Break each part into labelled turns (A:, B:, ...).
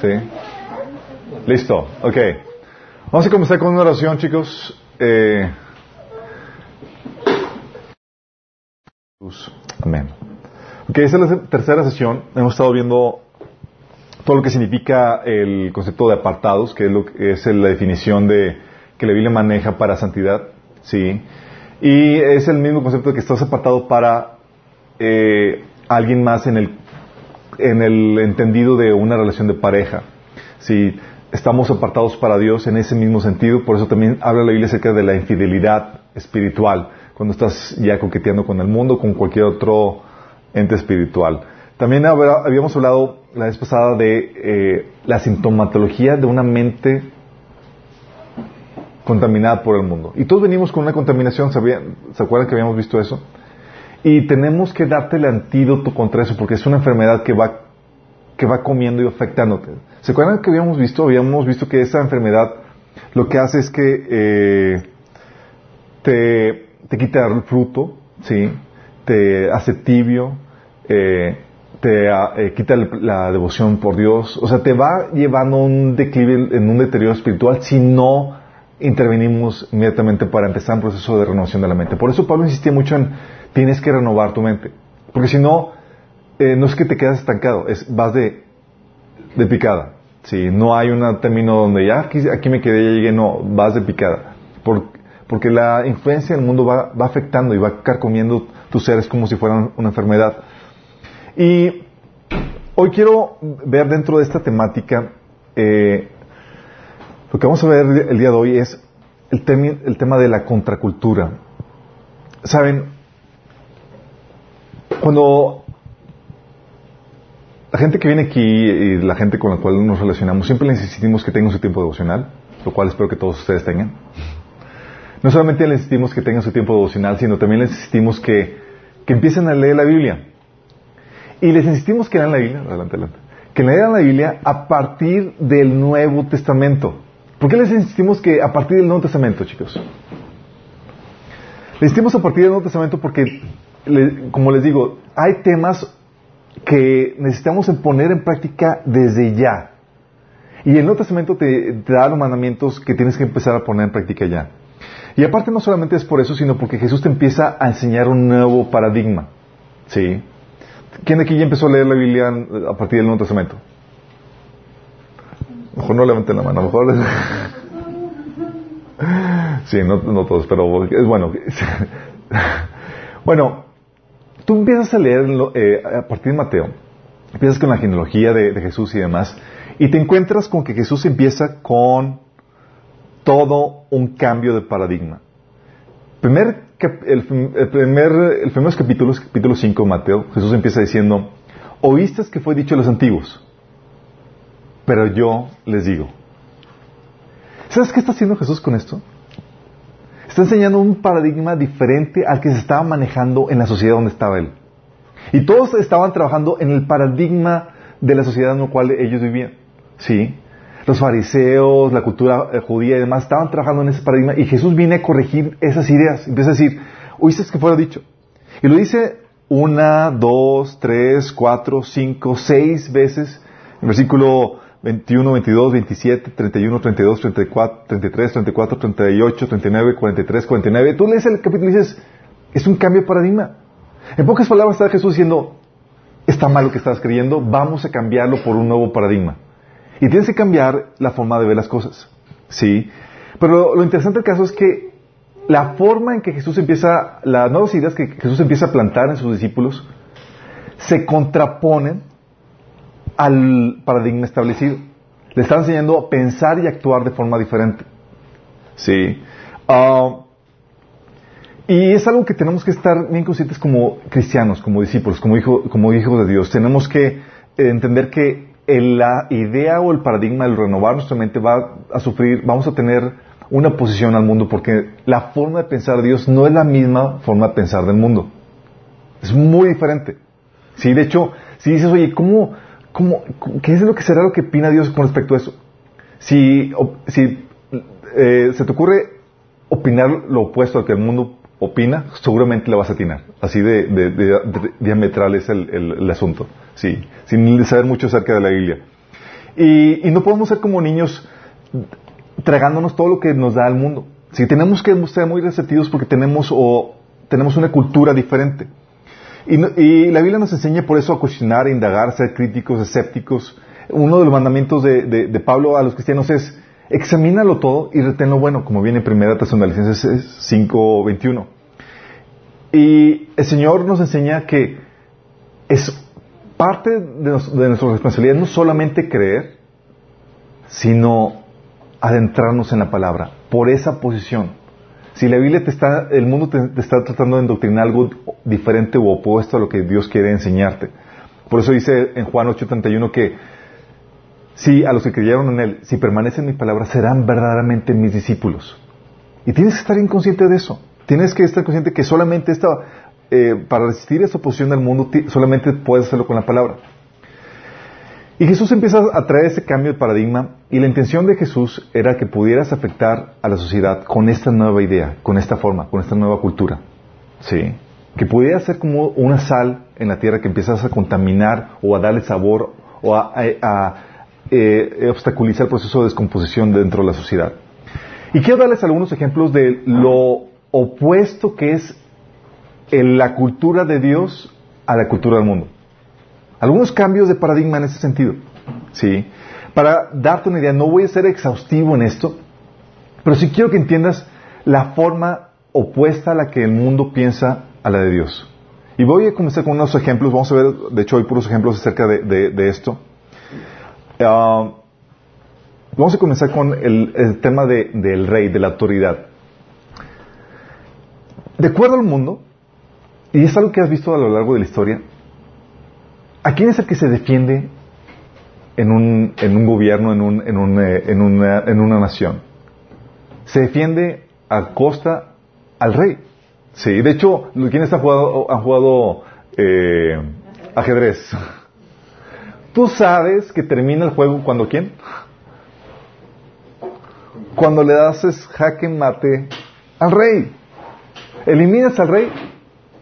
A: ¿Sí? Listo, ok. Vamos a comenzar con una oración, chicos. Eh... Amén. Ok, esta es la tercera sesión. Hemos estado viendo todo lo que significa el concepto de apartados, que es, lo que es la definición de que la Biblia maneja para santidad, sí. Y es el mismo concepto de que estás apartado para eh, alguien más en el en el entendido de una relación de pareja. Si estamos apartados para Dios en ese mismo sentido, por eso también habla la Biblia acerca de la infidelidad espiritual, cuando estás ya coqueteando con el mundo, con cualquier otro ente espiritual. También habíamos hablado la vez pasada de eh, la sintomatología de una mente contaminada por el mundo. Y todos venimos con una contaminación, ¿se acuerdan que habíamos visto eso? Y tenemos que darte el antídoto contra eso, porque es una enfermedad que va, que va comiendo y afectándote. ¿Se acuerdan que habíamos visto? Habíamos visto que esa enfermedad lo que hace es que eh, te, te, quita el fruto, ¿sí? te hace tibio, eh, te eh, quita la devoción por Dios, o sea, te va llevando un declive en un deterioro espiritual si no intervenimos inmediatamente para empezar un proceso de renovación de la mente. Por eso Pablo insistía mucho en tienes que renovar tu mente. Porque si no, eh, no es que te quedas estancado, es, vas de, de picada. Sí, no hay un término donde ya aquí, aquí, me quedé, ya llegué, no, vas de picada. Por, porque la influencia del mundo va, va, afectando y va carcomiendo tus seres como si fueran una enfermedad. Y hoy quiero ver dentro de esta temática, eh, lo que vamos a ver el día de hoy es el, el tema de la contracultura. Saben, cuando la gente que viene aquí y la gente con la cual nos relacionamos, siempre les insistimos que tengan su tiempo devocional, lo cual espero que todos ustedes tengan. No solamente les insistimos que tengan su tiempo devocional, sino también les insistimos que, que empiecen a leer la Biblia. Y les insistimos que lean la Biblia, adelante, adelante, que lean la Biblia a partir del Nuevo Testamento. ¿Por qué les insistimos que a partir del Nuevo Testamento, chicos? Les insistimos a partir del Nuevo Testamento porque como les digo, hay temas que necesitamos poner en práctica desde ya. Y el Nuevo Testamento te, da los mandamientos que tienes que empezar a poner en práctica ya. Y aparte no solamente es por eso, sino porque Jesús te empieza a enseñar un nuevo paradigma. ¿Sí? ¿Quién de aquí ya empezó a leer la Biblia a partir del Nuevo Testamento? Mejor no levanten la mano, mejor... sí, no, no todos, pero es bueno. bueno, tú empiezas a leer eh, a partir de Mateo, empiezas con la genealogía de, Jesús y demás, y te encuentras con que Jesús empieza con todo un cambio de paradigma. Primer, el, primer, el capítulo 5 de Mateo, Jesús empieza diciendo, oíste que fue dicho a los antiguos, pero yo les digo. ¿Sabes qué está haciendo Jesús con esto? Está enseñando un paradigma diferente al que se estaba manejando en la sociedad donde estaba él. Y todos estaban trabajando en el paradigma de la sociedad en la cual ellos vivían. ¿Sí? Los fariseos, la cultura eh, judía y demás estaban trabajando en ese paradigma y Jesús viene a corregir esas ideas. Empieza a decir, oíste que fuera dicho. Y lo dice una, dos, tres, cuatro, cinco, seis veces. En versículo 21, 22, 27, 31, 32, 34, 33, 34, 38, 39, 43, 49. Tú lees el capítulo y dices, es un cambio de paradigma. En pocas palabras está Jesús diciendo, está mal lo que estás creyendo, vamos a cambiarlo por un nuevo paradigma. Y tienes que cambiar la forma de ver las cosas. ¿Sí? Pero lo, interesante del caso es que la forma en que Jesús empieza, las nuevas ideas que Jesús empieza a plantar en sus discípulos, se contraponen al paradigma establecido. Le está enseñando a pensar y actuar de forma diferente. Sí. Ah, y es algo que tenemos que estar bien conscientes como cristianos, como discípulos, como, hijo, como hijos de Dios. Tenemos que entender que la idea o el paradigma del renovar nuestra mente va a sufrir, vamos a tener una posición al mundo porque la forma de pensar de Dios no es la misma forma de pensar del mundo. Es muy diferente. Sí, de hecho, si dices, oye, ¿cómo, ¿Cómo, ¿Qué es lo que será lo que opina Dios con respecto a eso? Si, si eh, se te ocurre opinar lo opuesto al que el mundo opina, seguramente le vas a atinar. Así de, diametral es el, asunto, sí, sin saber mucho acerca de la Biblia. Y, no podemos ser como niños tragándonos todo lo que nos da el mundo. Si tenemos que ser muy receptivos porque tenemos o tenemos una cultura diferente. Y, la Biblia nos enseña por eso a cuestionar, a indagar, a ser críticos, escépticos. Uno de los mandamientos de, Pablo a los cristianos es examínalo todo y retén lo bueno, como viene en 1 Tesalonicenses 5, 21. Y el Señor nos enseña que es parte de, de nuestra responsabilidad no solamente creer, sino adentrarnos en la palabra, por esa posición. Si la Biblia te está, el mundo te, está tratando de endoctrinar algo diferente u opuesto a lo que Dios quiere enseñarte. Por eso dice en Juan 8:31 que si a los que creyeron en Él, si permanecen en mi palabra, serán verdaderamente mis discípulos. Y tienes que estar inconsciente de eso. Tienes que estar consciente que solamente esta, eh, para resistir esa oposición del mundo, solamente puedes hacerlo con la palabra. Y Jesús empieza a traer ese cambio de paradigma y la intención de Jesús era que pudieras afectar a la sociedad con esta nueva idea, con esta forma, con esta nueva cultura. ¿Sí? Que pudiera ser como una sal en la tierra que empiezas a contaminar o a darle sabor o a, eh, obstaculizar el proceso de descomposición dentro de la sociedad. Y quiero darles algunos ejemplos de lo opuesto que es la cultura de Dios a la cultura del mundo. Algunos cambios de paradigma en ese sentido. ¿sí? Para darte una idea, no voy a ser exhaustivo en esto, pero sí quiero que entiendas la forma opuesta a la que el mundo piensa a la de Dios. Y voy a comenzar con unos ejemplos, vamos a ver, de hecho, hay puros ejemplos acerca de, esto. Ah, vamos a comenzar con el, tema del rey, de la autoridad. De acuerdo al mundo, y es algo que has visto a lo largo de la historia, ¿A quién es el que se defiende en un, en un gobierno, en, un, en, un, eh, en, una, en, una, nación? Se defiende a costa al rey. Sí, de hecho, ¿quiénes han jugado, han jugado eh, ajedrez? Tú sabes que termina el juego cuando quién? Cuando le das jaque mate al rey. Eliminas al rey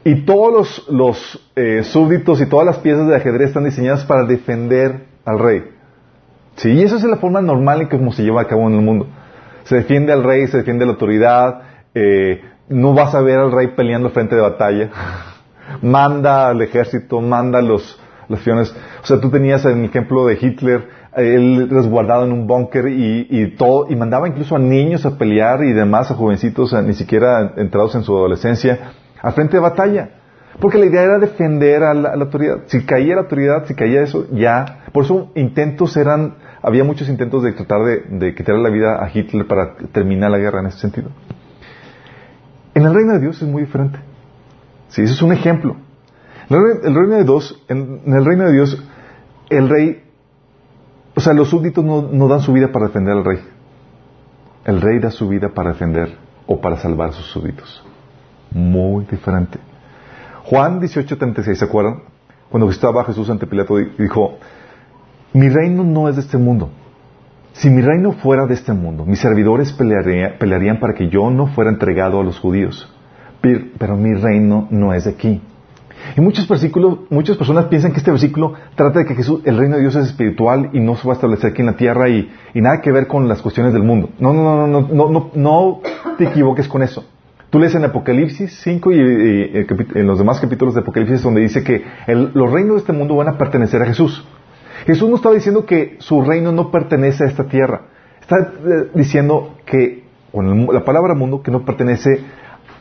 A: y todos los, eh, súbditos y todas las piezas de ajedrez están diseñadas para defender al rey. Sí, y esa es la forma normal en que como se lleva a cabo en el mundo. Se defiende al rey, se defiende la autoridad, eh, no vas a ver al rey peleando frente de batalla. manda al ejército, manda los, los. O sea, tú tenías el ejemplo de Hitler, él resguardado en un búnker y, y, todo, y mandaba incluso a niños a pelear y demás, a jovencitos, ni siquiera entrados en su adolescencia al frente de batalla. Porque la idea era defender a la, autoridad. Si caía la autoridad, si caía eso, ya. Por eso intentos eran, había muchos intentos de tratar de, quitarle la vida a Hitler para terminar la guerra en ese sentido. En el reino de Dios es muy diferente. Sí, eso es un ejemplo. El reino de Dios, en, el reino de Dios, el rey, o sea, los súbditos no, no dan su vida para defender al rey. El rey da su vida para defender o para salvar a sus súbditos muy diferente. Juan 18:36, ¿se acuerdan? Cuando estaba Jesús ante Pilato dijo, mi reino no es de este mundo. Si mi reino fuera de este mundo, mis servidores pelearían para que yo no fuera entregado a los judíos. Pero mi reino no es de aquí. Y muchos versículos, muchas personas piensan que este versículo trata de que Jesús, el reino de Dios es espiritual y no se va a establecer aquí en la tierra y, y nada que ver con las cuestiones del mundo. No, no, no, no, no, no, no te equivoques con eso. Tú lees en Apocalipsis 5 y, en los demás capítulos de Apocalipsis donde dice que los reinos de este mundo van a pertenecer a Jesús. Jesús no estaba diciendo que su reino no pertenece a esta tierra. Está eh, diciendo que, con la palabra mundo, que no pertenece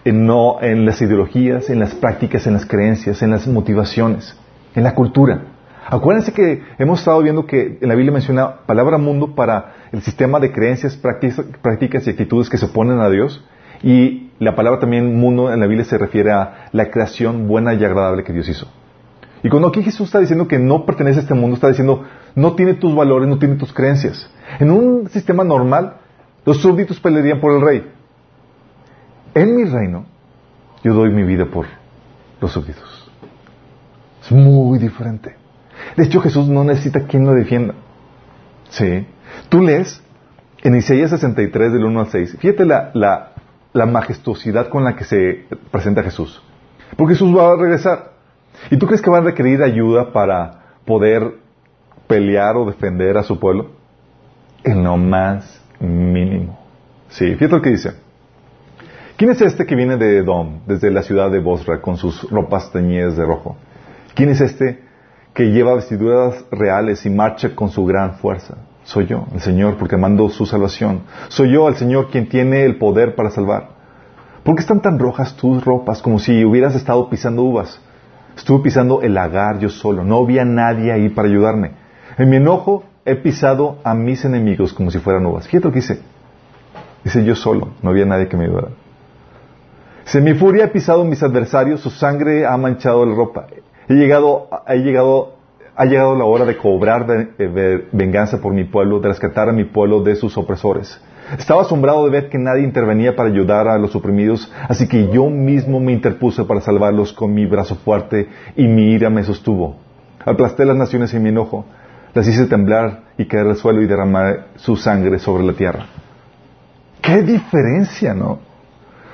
A: en, no, en las ideologías, en las prácticas, en las creencias, en las motivaciones, en la cultura. Acuérdense que hemos estado viendo que en la Biblia menciona palabra mundo para el sistema de creencias, prácticas y actitudes que se oponen a Dios y la palabra también mundo en la Biblia se refiere a la creación buena y agradable que Dios hizo. Y cuando aquí Jesús está diciendo que no pertenece a este mundo, está diciendo no tiene tus valores, no tiene tus creencias. En un sistema normal, los súbditos pelearían por el rey. En mi reino, yo doy mi vida por los súbditos. Es muy diferente. De hecho, Jesús no necesita quien lo defienda. Sí. Tú lees en Isaías 63, del 1 al 6. Fíjate la, la la majestuosidad con la que se presenta Jesús. Porque Jesús va a regresar. ¿Y tú crees que va a requerir ayuda para poder pelear o defender a su pueblo? En lo más mínimo. Sí, fíjate lo que dice. ¿Quién es este que viene de Edom, desde la ciudad de Bosra, con sus ropas teñidas de rojo? ¿Quién es este que lleva vestiduras reales y marcha con su gran fuerza? Soy yo, el Señor, porque mando su salvación. Soy yo, el Señor, quien tiene el poder para salvar. ¿Por qué están tan rojas tus ropas como si hubieras estado pisando uvas? Estuve pisando el lagar yo solo. No había nadie ahí para ayudarme. En mi enojo he pisado a mis enemigos como si fueran uvas. Fíjate lo que dice. Dice yo solo. No había nadie que me ayudara. Se mi furia ha pisado a mis adversarios, su sangre ha manchado la ropa. He llegado, he llegado, ha llegado la hora de cobrar venganza por mi pueblo, de rescatar a mi pueblo de sus opresores. Estaba asombrado de ver que nadie intervenía para ayudar a los oprimidos, así que yo mismo me interpuse para salvarlos con mi brazo fuerte y mi ira me sostuvo. Aplasté las naciones en mi enojo, las hice temblar y caer al suelo y derramar su sangre sobre la tierra. ¡Qué diferencia, no!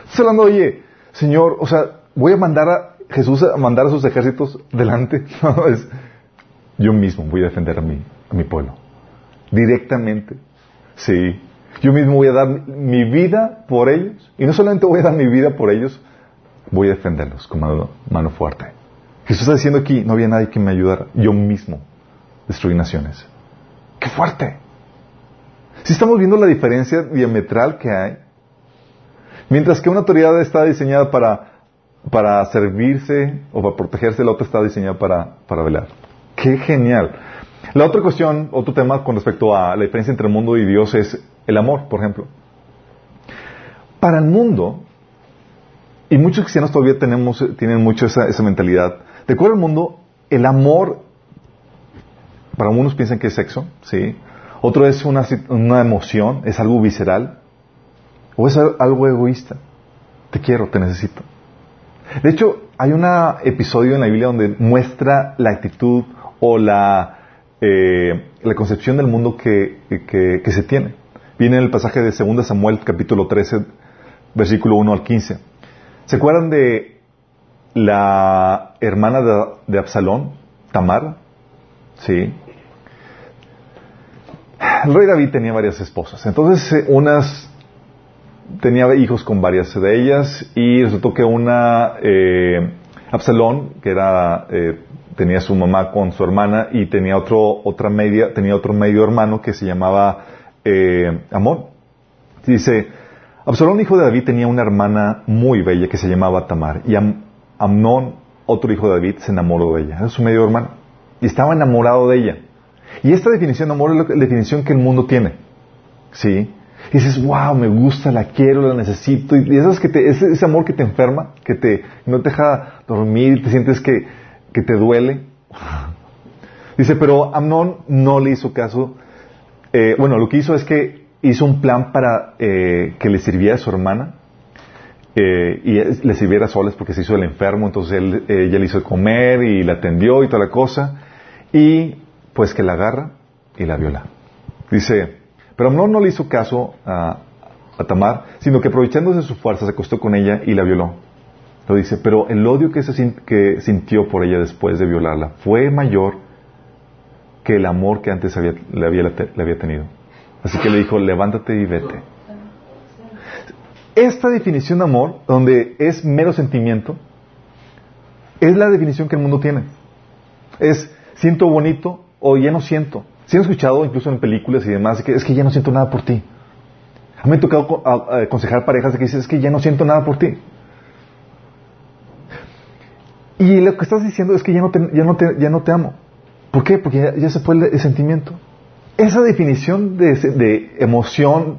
A: Estás hablando, oye, Señor, o sea, voy a mandar a Jesús a mandar a sus ejércitos delante. No, es, yo mismo voy a defender a mi, a mi pueblo. Directamente. Sí. Yo mismo voy a dar mi vida por ellos. Y no solamente voy a dar mi vida por ellos, voy a defenderlos con mano, fuerte. Jesús está diciendo aquí, no había nadie que me ayudara. Yo mismo destruí naciones. ¡Qué fuerte! Si estamos viendo la diferencia diametral que hay Mientras que una autoridad está diseñada para, para servirse o para protegerse, la otra está diseñada para, para velar. ¡Qué genial! La otra cuestión, otro tema con respecto a la diferencia entre el mundo y Dios es el amor, por ejemplo. Para el mundo, y muchos cristianos todavía tenemos, tienen mucho esa, mentalidad, de acuerdo al mundo, el amor, para unos piensan que es sexo, ¿sí? Otro es una, una emoción, es algo visceral. ¿O es algo egoísta? Te quiero, te necesito. De hecho, hay un episodio en la Biblia donde muestra la actitud o la, eh, la concepción del mundo que, que, se tiene. Viene en el pasaje de 2 Samuel, capítulo 13, versículo 1 al 15. ¿Se acuerdan de la hermana de, Absalón, Tamar? Sí. El rey David tenía varias esposas. Entonces, eh, unas tenía hijos con varias de ellas y resultó que una, eh, Absalón, que era, tenía su mamá con su hermana y tenía otro, otra media, tenía otro medio hermano que se llamaba eh, Amón. Dice, Absalón, hijo de David, tenía una hermana muy bella que se llamaba Tamar y Amnón, otro hijo de David, se enamoró de ella. Era su medio hermano y estaba enamorado de ella. Y esta definición de amor es la definición que el mundo tiene. ¿Sí? Y dices, wow, me gusta, la quiero, la necesito. Y eso que te, ese, ese, amor que te enferma, que te, no te deja dormir, te sientes que, que te duele. Dice, pero Amnón no le hizo caso. Eh, bueno, lo que hizo es que hizo un plan para eh, que le sirviera a su hermana. Eh, y le sirviera soles porque se hizo el enfermo, entonces él, ella le hizo comer y la atendió y toda la cosa. Y pues que la agarra y la viola. Dice, pero Amnón no le hizo caso a, Tamar, sino que aprovechándose de su fuerza se acostó con ella y la violó. Lo dice, pero el odio que, se, que sintió por ella después de violarla fue mayor que el amor que antes había, le, había, le había tenido. Así que le dijo, levántate y vete. Esta definición de amor, donde es mero sentimiento, es la definición que el mundo tiene. Es siento bonito o ya no siento. Si han escuchado, incluso en películas y demás, que es que ya no siento nada por ti. A mí me ha tocado aconsejar parejas de que dicen, es que ya no siento nada por ti. Y lo que estás diciendo es que ya no te, ya no te, ya no te amo. ¿Por qué? Porque ya, se fue el, sentimiento. Esa definición de, de, emoción,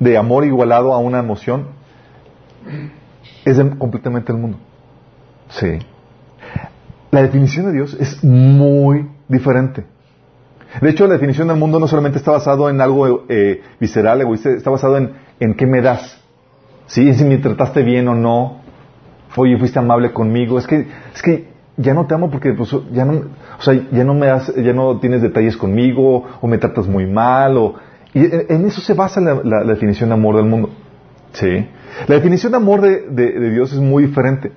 A: de amor igualado a una emoción, es completamente el mundo. Sí. La definición de Dios es muy diferente. De hecho, la definición del mundo no solamente está basado en algo eh, visceral, egoísta, está basado en, en qué me das. ¿Sí? Si me trataste bien o no. Oye, fuiste amable conmigo. Es que, es que ya no te amo porque pues, ya no, o sea, ya no me das, ya no tienes detalles conmigo, o me tratas muy mal, o, y en eso se basa la, definición de amor del mundo. ¿Sí? La definición de amor de, Dios es muy diferente.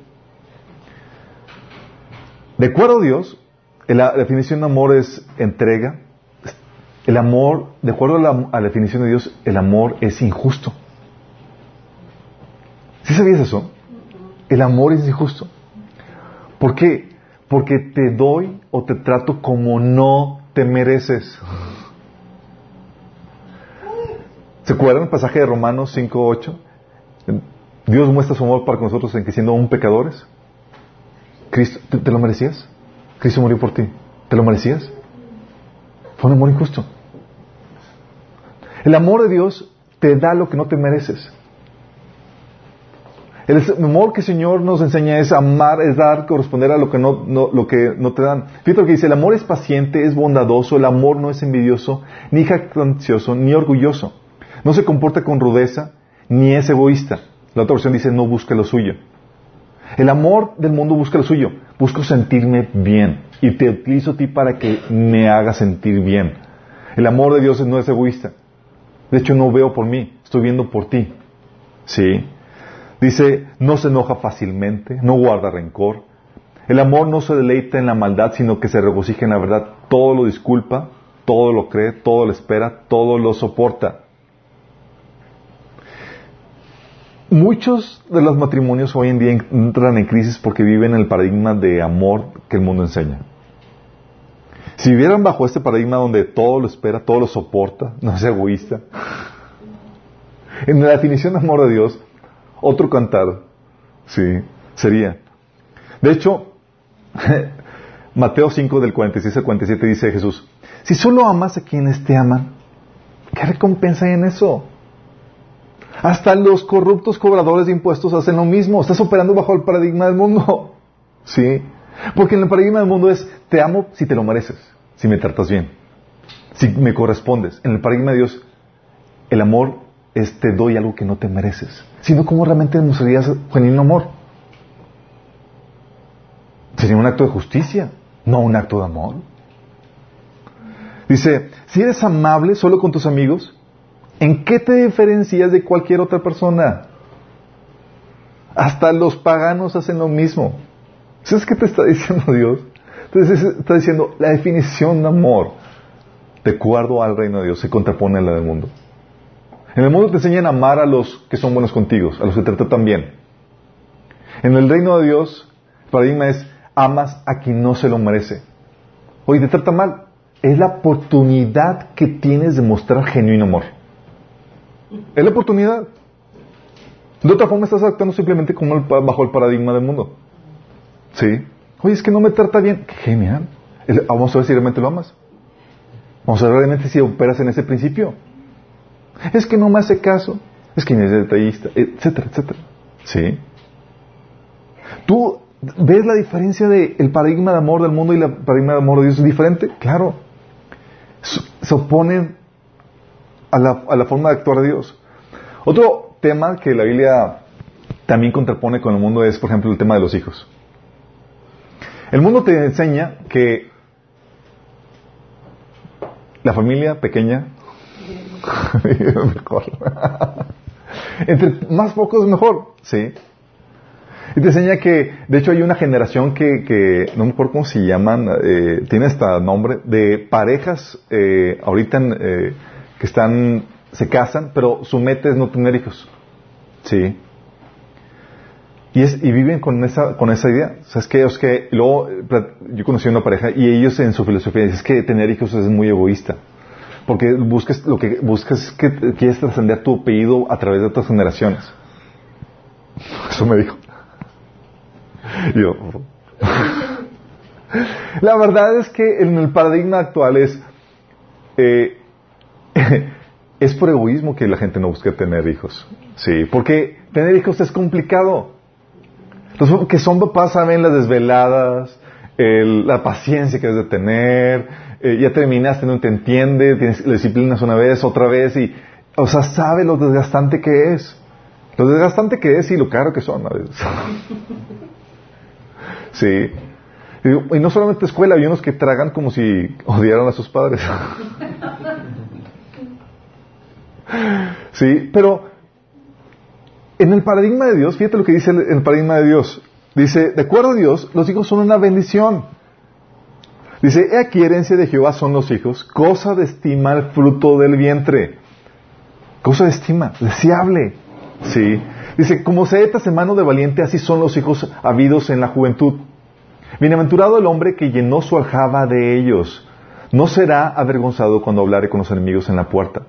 A: De acuerdo a Dios, la definición de amor es entrega, el amor, de acuerdo a la definición de Dios, el amor es injusto. ¿Sí sabías eso? El amor es injusto. ¿Por qué? Porque te doy o te trato como no te mereces. ¿Se acuerdan el pasaje de Romanos 5.8? Dios muestra su amor para nosotros en que siendo aún pecadores, Cristo, ¿te, lo merecías? Cristo murió por ti. ¿Te lo merecías? Fue un amor injusto. El amor de Dios te da lo que no te mereces. El amor que el Señor nos enseña es amar, es dar, corresponder a lo que no, lo que no te dan. Fíjate lo que dice, el amor es paciente, es bondadoso, el amor no es envidioso, ni jactancioso, ni orgulloso. No se comporta con rudeza, ni es egoísta. La otra versión dice, no busca lo suyo. El amor del mundo busca lo suyo. Busco sentirme bien. Y te utilizo a ti para que me haga sentir bien. El amor de Dios no es egoísta. De hecho, no veo por mí, estoy viendo por ti. ¿Sí? Dice, no se enoja fácilmente, no guarda rencor. El amor no se deleita en la maldad, sino que se regocija en la verdad. Todo lo disculpa, todo lo cree, todo lo espera, todo lo soporta. Muchos de los matrimonios hoy en día entran en crisis porque viven en el paradigma de amor que el mundo enseña. Si vivieran bajo este paradigma donde todo lo espera, todo lo soporta, no es egoísta, en la definición de amor de Dios, otro cantar, sí, sería. De hecho, Mateo 5 del 46 al 47 dice Jesús, si solo amas a quienes te aman, ¿qué recompensa hay en eso? Hasta los corruptos cobradores de impuestos hacen lo mismo. Estás operando bajo el paradigma del mundo. ¿Sí? Porque en el paradigma del mundo es, te amo si te lo mereces, si me tratas bien, si me correspondes. En el paradigma de Dios, el amor es te doy algo que no te mereces, sino cómo realmente demostrarías genuino amor. Sería un acto de justicia, no un acto de amor. Dice, si eres amable solo con tus amigos, ¿en qué te diferencias de cualquier otra persona? Hasta los paganos hacen lo mismo. ¿Sabes qué te está diciendo Dios? Entonces está diciendo, la definición de amor de acuerdo al reino de Dios se contrapone a la del mundo. En el mundo te enseñan a amar a los que son buenos contigo, a los que te tratan bien. En el reino de Dios, el paradigma es amas a quien no se lo merece. Oye, te trata mal. Es la oportunidad que tienes de mostrar genuino amor. Es la oportunidad. De otra forma estás actuando simplemente como bajo el paradigma del mundo. ¿Sí? Oye, es que no me trata bien. Genial. Vamos a ver si realmente lo amas. Vamos a ver realmente si operas en ese principio es que no me hace caso, es que no es detallista, etcétera, etcétera. ¿Sí? ¿Tú ves la diferencia del el paradigma de amor del mundo y el paradigma de amor de Dios? ¿Es diferente? Claro. Se oponen a la forma de actuar de Dios. Otro tema que la Biblia también contrapone con el mundo es, por ejemplo, el tema de los hijos. El mundo te enseña que la familia pequeña mejor. Entre más pocos mejor, ¿sí? Y te enseña que, de hecho, hay una generación que, que no me acuerdo cómo se llaman, eh, tiene hasta nombre, de parejas eh, ahorita eh, que están, se casan, pero su meta es no tener hijos. ¿Sí? Y, es, y viven con esa, con esa idea. Es que, es que luego, yo conocí una pareja y ellos en su filosofía dicen, es que tener hijos es muy egoísta. Porque buscas, lo que buscas es que quieres trascender tu apellido a través de otras generaciones. Eso me dijo. Yo. La verdad es que en el paradigma actual es, eh, es por egoísmo que la gente no busca tener hijos. Sí, porque tener hijos es complicado. Los que son papás saben las desveladas, la paciencia que has de tener, eh, ya terminaste, no te entiende, tienes, disciplinas una vez, otra vez, y, o sea, sabe lo desgastante que es. Lo desgastante que es y lo caro que son a veces. sí. Y, no solamente escuela, hay unos que tragan como si odiaran a sus padres. sí, pero en el paradigma de Dios, fíjate lo que dice el paradigma de Dios. Dice, de acuerdo a Dios, los hijos son una bendición. Dice, he aquí herencia de Jehová son los hijos, cosa de estima el fruto del vientre. Cosa de estima, deseable. Sí. Dice, como saetas en mano de valiente, así son los hijos habidos en la juventud. Bienaventurado el hombre que llenó su aljaba de ellos. No será avergonzado cuando hablare con los enemigos en la puerta.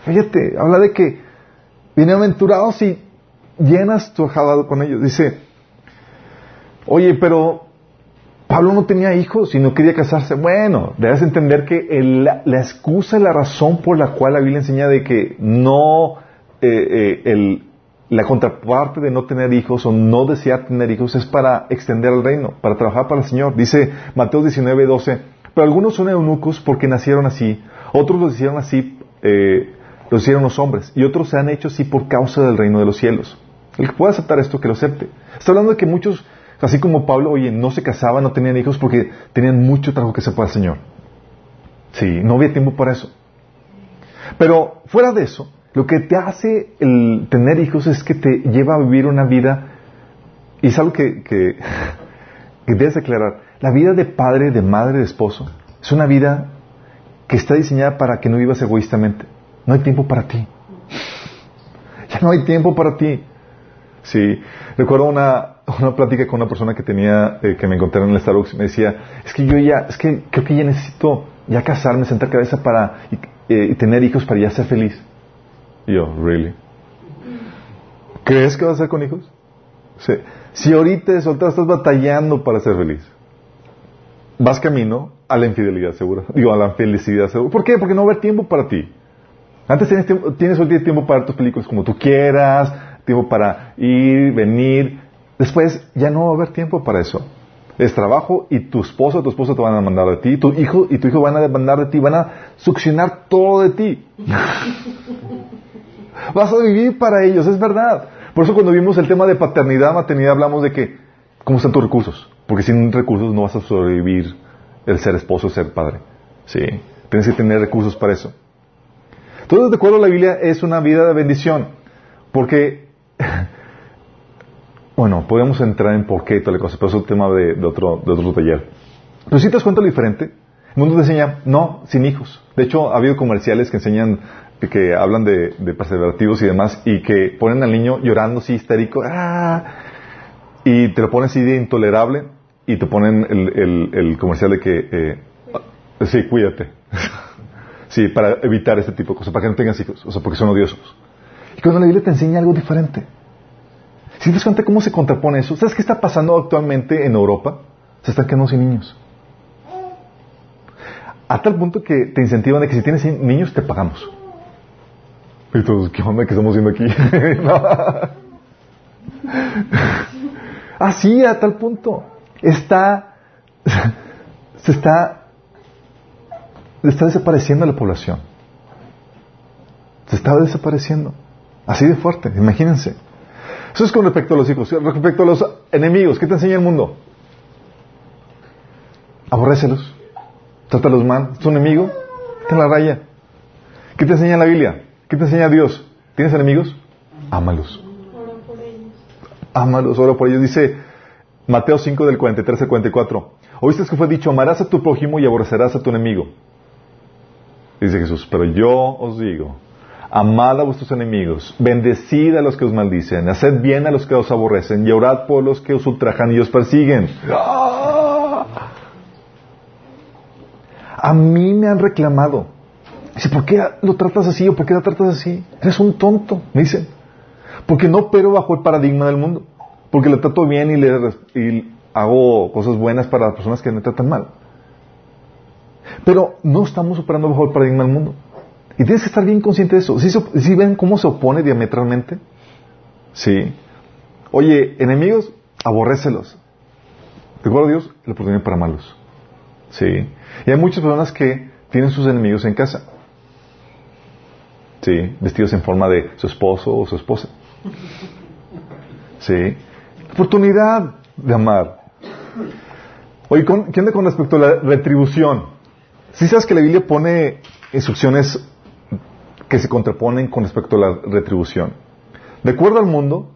A: Fíjate, habla de que bienaventurado si llenas tu aljaba con ellos. Dice, oye, pero Pablo no tenía hijos y no quería casarse. Bueno, debes entender que la excusa la razón por la cual la Biblia enseña de que no, eh, eh, la contraparte de no tener hijos o no desear tener hijos es para extender el reino, para trabajar para el Señor. Dice Mateo 19, 12, pero algunos son eunucos porque nacieron así, otros lo hicieron así, eh, lo hicieron los hombres, y otros se han hecho así por causa del reino de los cielos. El que pueda aceptar esto, que lo acepte. Está hablando de que muchos Así como Pablo, oye, no se casaban, no tenían hijos porque tenían mucho trabajo que hacer para el Señor. Sí, no había tiempo para eso. Pero fuera de eso, lo que te hace el tener hijos es que te lleva a vivir una vida, y es algo que, que, que debes aclarar, la vida de padre, de madre, de esposo, es una vida que está diseñada para que no vivas egoístamente. No hay tiempo para ti. Ya no hay tiempo para ti. Sí, recuerdo una, una plática con una persona que tenía, eh, que me encontré en el Starbucks, me decía, es que yo ya, es que creo que ya necesito ya casarme, sentar cabeza para eh, y, tener hijos para ya ser feliz. Y yo, really? ¿Crees que vas a ser con hijos? Si ahorita de soltero estás batallando para ser feliz, vas camino a la infidelidad segura. Digo, a la felicidad segura. ¿Por qué? Porque no va a haber tiempo para ti. Antes tienes, tienes tiempo para tus películas como tú quieras, tiempo para ir, venir. Después ya no va a haber tiempo para eso. Es trabajo y tu esposo tu esposa te van a mandar de ti, tu hijo y tu hijo van a demandar de ti, van a succionar todo de ti. Vas a vivir para ellos, es verdad. Por eso cuando vimos el tema de paternidad, maternidad, hablamos de que, ¿cómo están tus recursos? Porque sin recursos no vas a sobrevivir el ser esposo, el ser padre. Sí, tienes que tener recursos para eso. Entonces, de acuerdo la Biblia, es una vida de bendición. Porque bueno, podemos entrar en por qué y toda la cosa, pero es un tema de, otro, de otro taller. Pero si te das lo diferente, el mundo te enseña, no, sin hijos. De hecho, ha habido comerciales que enseñan, que hablan de, de y demás, y que ponen al niño llorando así histérico, ¡ah! y te lo ponen así de intolerable, y te ponen el, el, comercial de que, eh, sí, cuídate. sí, para evitar este tipo de cosas, para que no tengas hijos, o sea, porque son odiosos. Y cuando la Biblia te enseña algo diferente. Si te das cuenta cómo se contrapone eso, ¿sabes qué está pasando actualmente en Europa? Se están quedando sin niños. A tal punto que te incentivan de que si tienes niños, te pagamos. Y todos, ¿qué onda que estamos haciendo aquí? Así, a tal punto. Está, se está, está desapareciendo la población. Se está desapareciendo. Así de fuerte, imagínense. Eso es con respecto a los hijos. Respecto a los enemigos, ¿qué te enseña el mundo? Aborrécelos. Trátalos mal. ¿Es tu enemigo? Te la raya. ¿Qué te enseña la Biblia? ¿Qué te enseña Dios? ¿Tienes enemigos? Ámalos. Ámalos, ora por ellos. Dice Mateo 5 del 43 al 44. ¿Oíste que fue dicho, amarás a tu prójimo y aborrecerás a tu enemigo? Dice Jesús, pero yo os digo, Amad a vuestros enemigos, bendecid a los que os maldicen, haced bien a los que os aborrecen y orad por los que os ultrajan y os persiguen. A mí me han reclamado. Dice, ¿por qué lo tratas así o por qué la tratas así? Eres un tonto, me dicen. Porque no opero bajo el paradigma del mundo. Porque le trato bien y, y hago cosas buenas para las personas que me tratan mal. Pero no estamos operando bajo el paradigma del mundo. Y tienes que estar bien consciente de eso. ¿Sí, ven cómo se opone diametralmente? Sí. Oye, enemigos, aborrécelos. ¿De acuerdo Dios? La oportunidad para malos. Sí. Y hay muchas personas que tienen sus enemigos en casa. Sí. Vestidos en forma de su esposo o su esposa. Sí. Oportunidad de amar. Oye, ¿qué onda con respecto a la retribución? Si sabes que la Biblia pone instrucciones que se contraponen con respecto a la retribución. De acuerdo al mundo,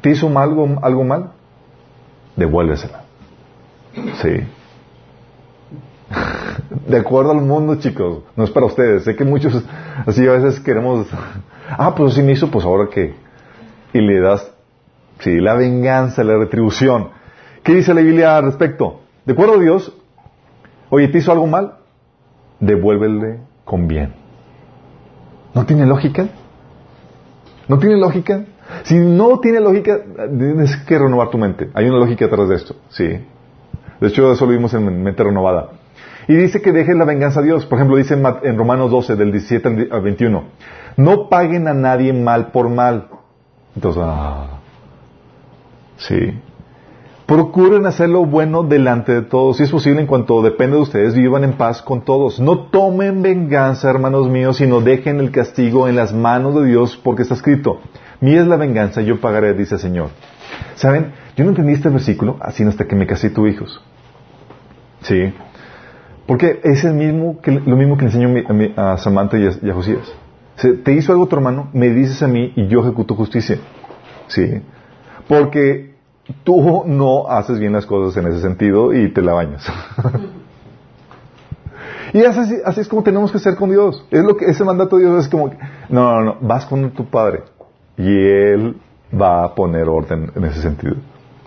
A: ¿te hizo algo, algo mal? Devuélvesela. Sí. de acuerdo al mundo, chicos. No es para ustedes. Sé que muchos así a veces queremos, ah, pues así me hizo, pues ahora qué. Y le das, sí, la venganza, la retribución. ¿Qué dice la Biblia al respecto? De acuerdo a Dios, oye, ¿te hizo algo mal? Devuélvele con bien. ¿No tiene lógica? ¿No tiene lógica? Si no tiene lógica, tienes que renovar tu mente. Hay una lógica detrás de esto, sí. De hecho, eso lo vimos en Mente Renovada. Y dice que dejen la venganza a Dios. Por ejemplo, dice en Romanos 12, del 17 al 21. No paguen a nadie mal por mal. Entonces, ah, sí. Procuren hacer lo bueno delante de todos. Si es posible, en cuanto depende de ustedes, vivan en paz con todos. No tomen venganza, hermanos míos, sino dejen el castigo en las manos de Dios, porque está escrito, mía es la venganza, yo pagaré, dice el Señor. ¿Saben? Yo no entendí este versículo así hasta que me casé tu hijos. Sí. Porque es el mismo que, lo mismo que enseñó a, Samantha y a, Josías. te hizo algo tu hermano, me dices a mí y yo ejecuto justicia. Sí. Porque tú no haces bien las cosas en ese sentido y te la bañas. y así, así, es como tenemos que ser con Dios. Es lo que ese mandato de Dios es como, no, no, no, vas con tu Padre y Él va a poner orden en ese sentido.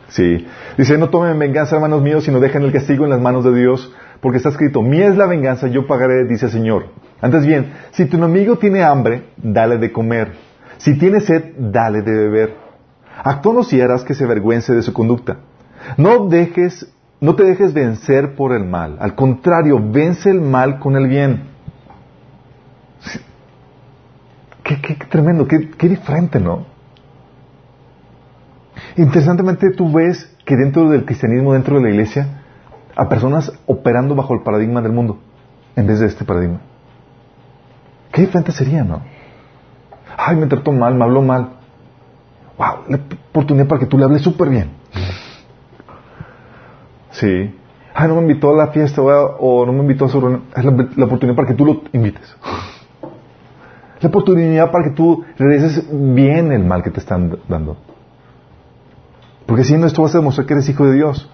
A: Sí. Dice, no tomen venganza, hermanos míos, sino dejen el castigo en las manos de Dios, porque está escrito, mía es la venganza, yo pagaré, dice el Señor. Antes bien, si tu enemigo tiene hambre, dale de comer. Si tiene sed, dale de beber Actúa si harás que se avergüence de su conducta. No dejes, no te dejes vencer por el mal. Al contrario, vence el mal con el bien. Qué, tremendo, qué, qué diferente, ¿no? Interesantemente, tú ves que dentro del cristianismo, dentro de la iglesia, a personas operando bajo el paradigma del mundo, en vez de este paradigma. Qué diferente sería, ¿no? Ay, me trató mal, me habló mal wow, la oportunidad para que tú le hables súper bien. Sí. Ah, no me invitó a la fiesta o no me invitó a su reunión. Es la, oportunidad para que tú lo invites. La oportunidad para que tú regreses bien el mal que te están dando. Porque si no, esto vas a demostrar que eres hijo de Dios.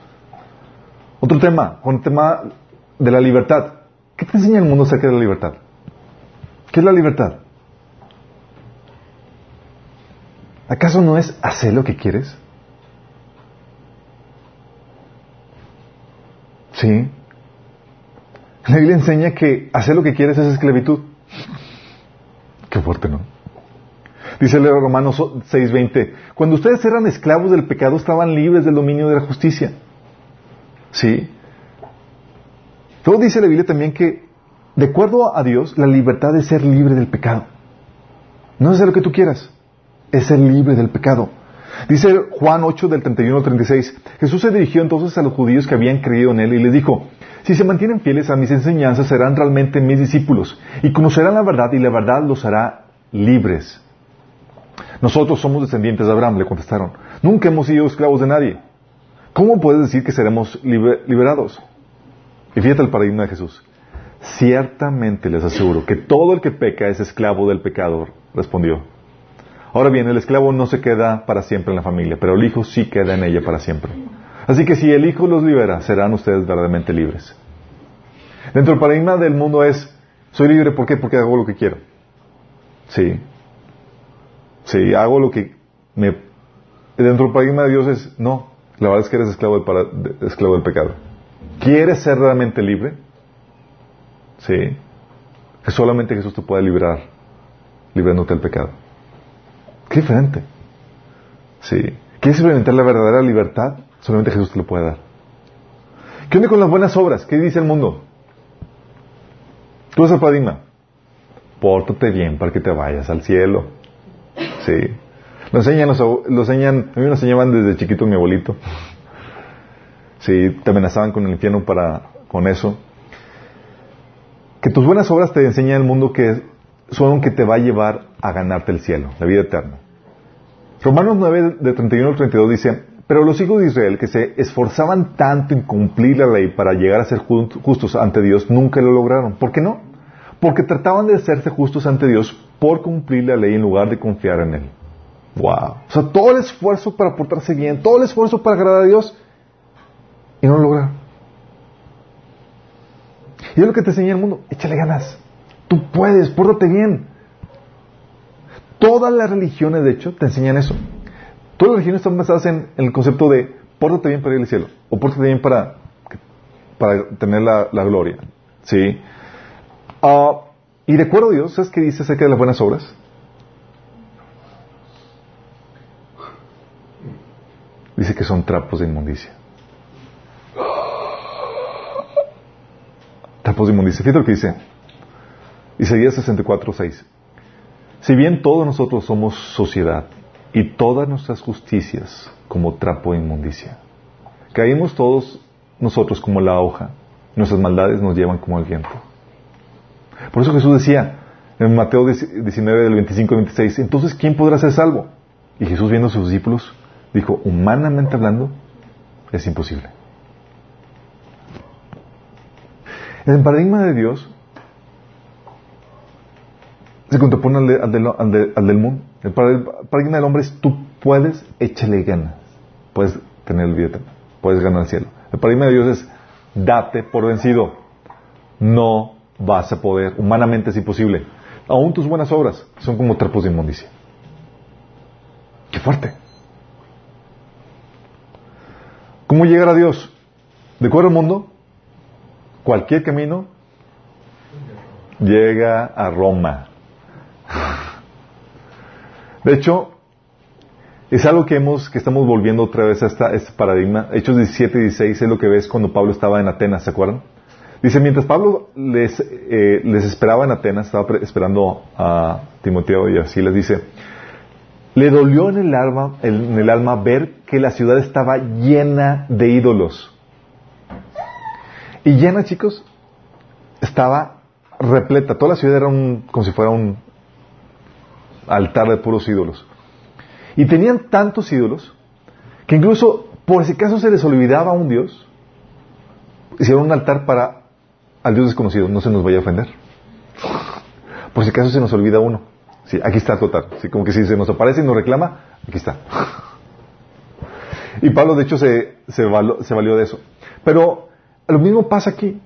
A: Otro tema, con el tema de la libertad. ¿Qué te enseña el mundo acerca de la libertad? ¿Qué es la libertad? ¿Acaso no es hacer lo que quieres? Sí. La Biblia enseña que hacer lo que quieres es esclavitud. Qué fuerte, ¿no? Dice el Romanos 6:20, cuando ustedes eran esclavos del pecado estaban libres del dominio de la justicia. ¿Sí? Luego dice la Biblia también que, de acuerdo a Dios, la libertad es ser libre del pecado. No es hacer lo que tú quieras es ser libre del pecado. Dice Juan 8 del 31 al 36, Jesús se dirigió entonces a los judíos que habían creído en él y les dijo, si se mantienen fieles a mis enseñanzas serán realmente mis discípulos y conocerán la verdad y la verdad los hará libres. Nosotros somos descendientes de Abraham, le contestaron. Nunca hemos sido esclavos de nadie. ¿Cómo puedes decir que seremos liberados? Y fíjate el paradigma de Jesús. Ciertamente les aseguro que todo el que peca es esclavo del pecador, respondió. Ahora bien, el esclavo no se queda para siempre en la familia, pero el hijo sí queda en ella para siempre. Así que si el hijo los libera, serán ustedes verdaderamente libres. Dentro del paradigma del mundo es, soy libre, ¿por qué? Porque hago lo que quiero. Sí. Sí, hago lo que me... Dentro del paradigma de Dios es, no, la verdad es que eres esclavo del, esclavo del pecado. ¿Quieres ser realmente libre? Sí. Que solamente Jesús te puede liberar, librándote del pecado. Qué diferente. Sí. ¿Quieres experimentar la verdadera libertad? Solamente Jesús te lo puede dar. ¿Qué onda con las buenas obras? ¿Qué dice el mundo? Tú eres el paradigma. Pórtate bien para que te vayas al cielo. Sí. Lo enseñan, lo enseñan, a mí me enseñaban desde chiquito mi abuelito. Sí, te amenazaban con el infierno para, con eso. Que tus buenas obras te enseñan el mundo que son que te va a llevar a ganarte el cielo, la vida eterna. Romanos 9, de 31 al 32 dice, pero los hijos de Israel que se esforzaban tanto en cumplir la ley para llegar a ser justos ante Dios, nunca lo lograron. ¿Por qué no? Porque trataban de hacerse justos ante Dios por cumplir la ley en lugar de confiar en Él. Wow. O sea, todo el esfuerzo para portarse bien, todo el esfuerzo para agradar a Dios y no lo lograron. Y es lo que te enseña el mundo. Échale ganas. Tú puedes, pórtate bien. Todas las religiones, de hecho, te enseñan eso. Todas las religiones están basadas en, el concepto de pórtate bien para ir al cielo. O pórtate bien para, para tener la, gloria. ¿Sí? Ah, y de acuerdo a Dios, ¿sabes qué dice acerca de las buenas obras? Dice que son trapos de inmundicia. Trapos de inmundicia. Fíjate lo que dice. Isaías 64, 6. Si bien todos nosotros somos sociedad y todas nuestras justicias como trapo de inmundicia, caímos todos nosotros como la hoja, nuestras maldades nos llevan como el viento. Por eso Jesús decía en Mateo 19 del 25 al 26, entonces ¿quién podrá ser salvo? Y Jesús viendo a sus discípulos dijo, humanamente hablando, es imposible. En el paradigma de Dios se contrapone al, del, mundo. El paradigma del hombre es tú puedes, échale ganas, puedes tener el vida puedes ganar el cielo. El paradigma de Dios es date por vencido. No vas a poder, humanamente es imposible. Aún tus buenas obras son como trapos de inmundicia. Qué fuerte. ¿Cómo llegar a Dios? ¿De acuerdo al mundo? Cualquier camino llega a Roma. De hecho, es algo que hemos, que estamos volviendo otra vez a, este paradigma. Hechos 17 y 16 es lo que ves cuando Pablo estaba en Atenas, ¿se acuerdan? Dice, mientras Pablo les, eh, esperaba en Atenas, estaba esperando a Timoteo y así les dice, le dolió en el, alma, en el alma ver que la ciudad estaba llena de ídolos. Y llena, chicos, estaba repleta. Toda la ciudad era un, como si fuera un altar de puros ídolos. Y tenían tantos ídolos que incluso por si acaso se les olvidaba un Dios, hicieron un altar para al Dios desconocido, no se nos vaya a ofender. Por si acaso se nos olvida uno. Sí, aquí está total. Sí, como que si se nos aparece y nos reclama, aquí está. Y Pablo, de hecho, se, se, valió, de eso. Pero lo mismo pasa aquí.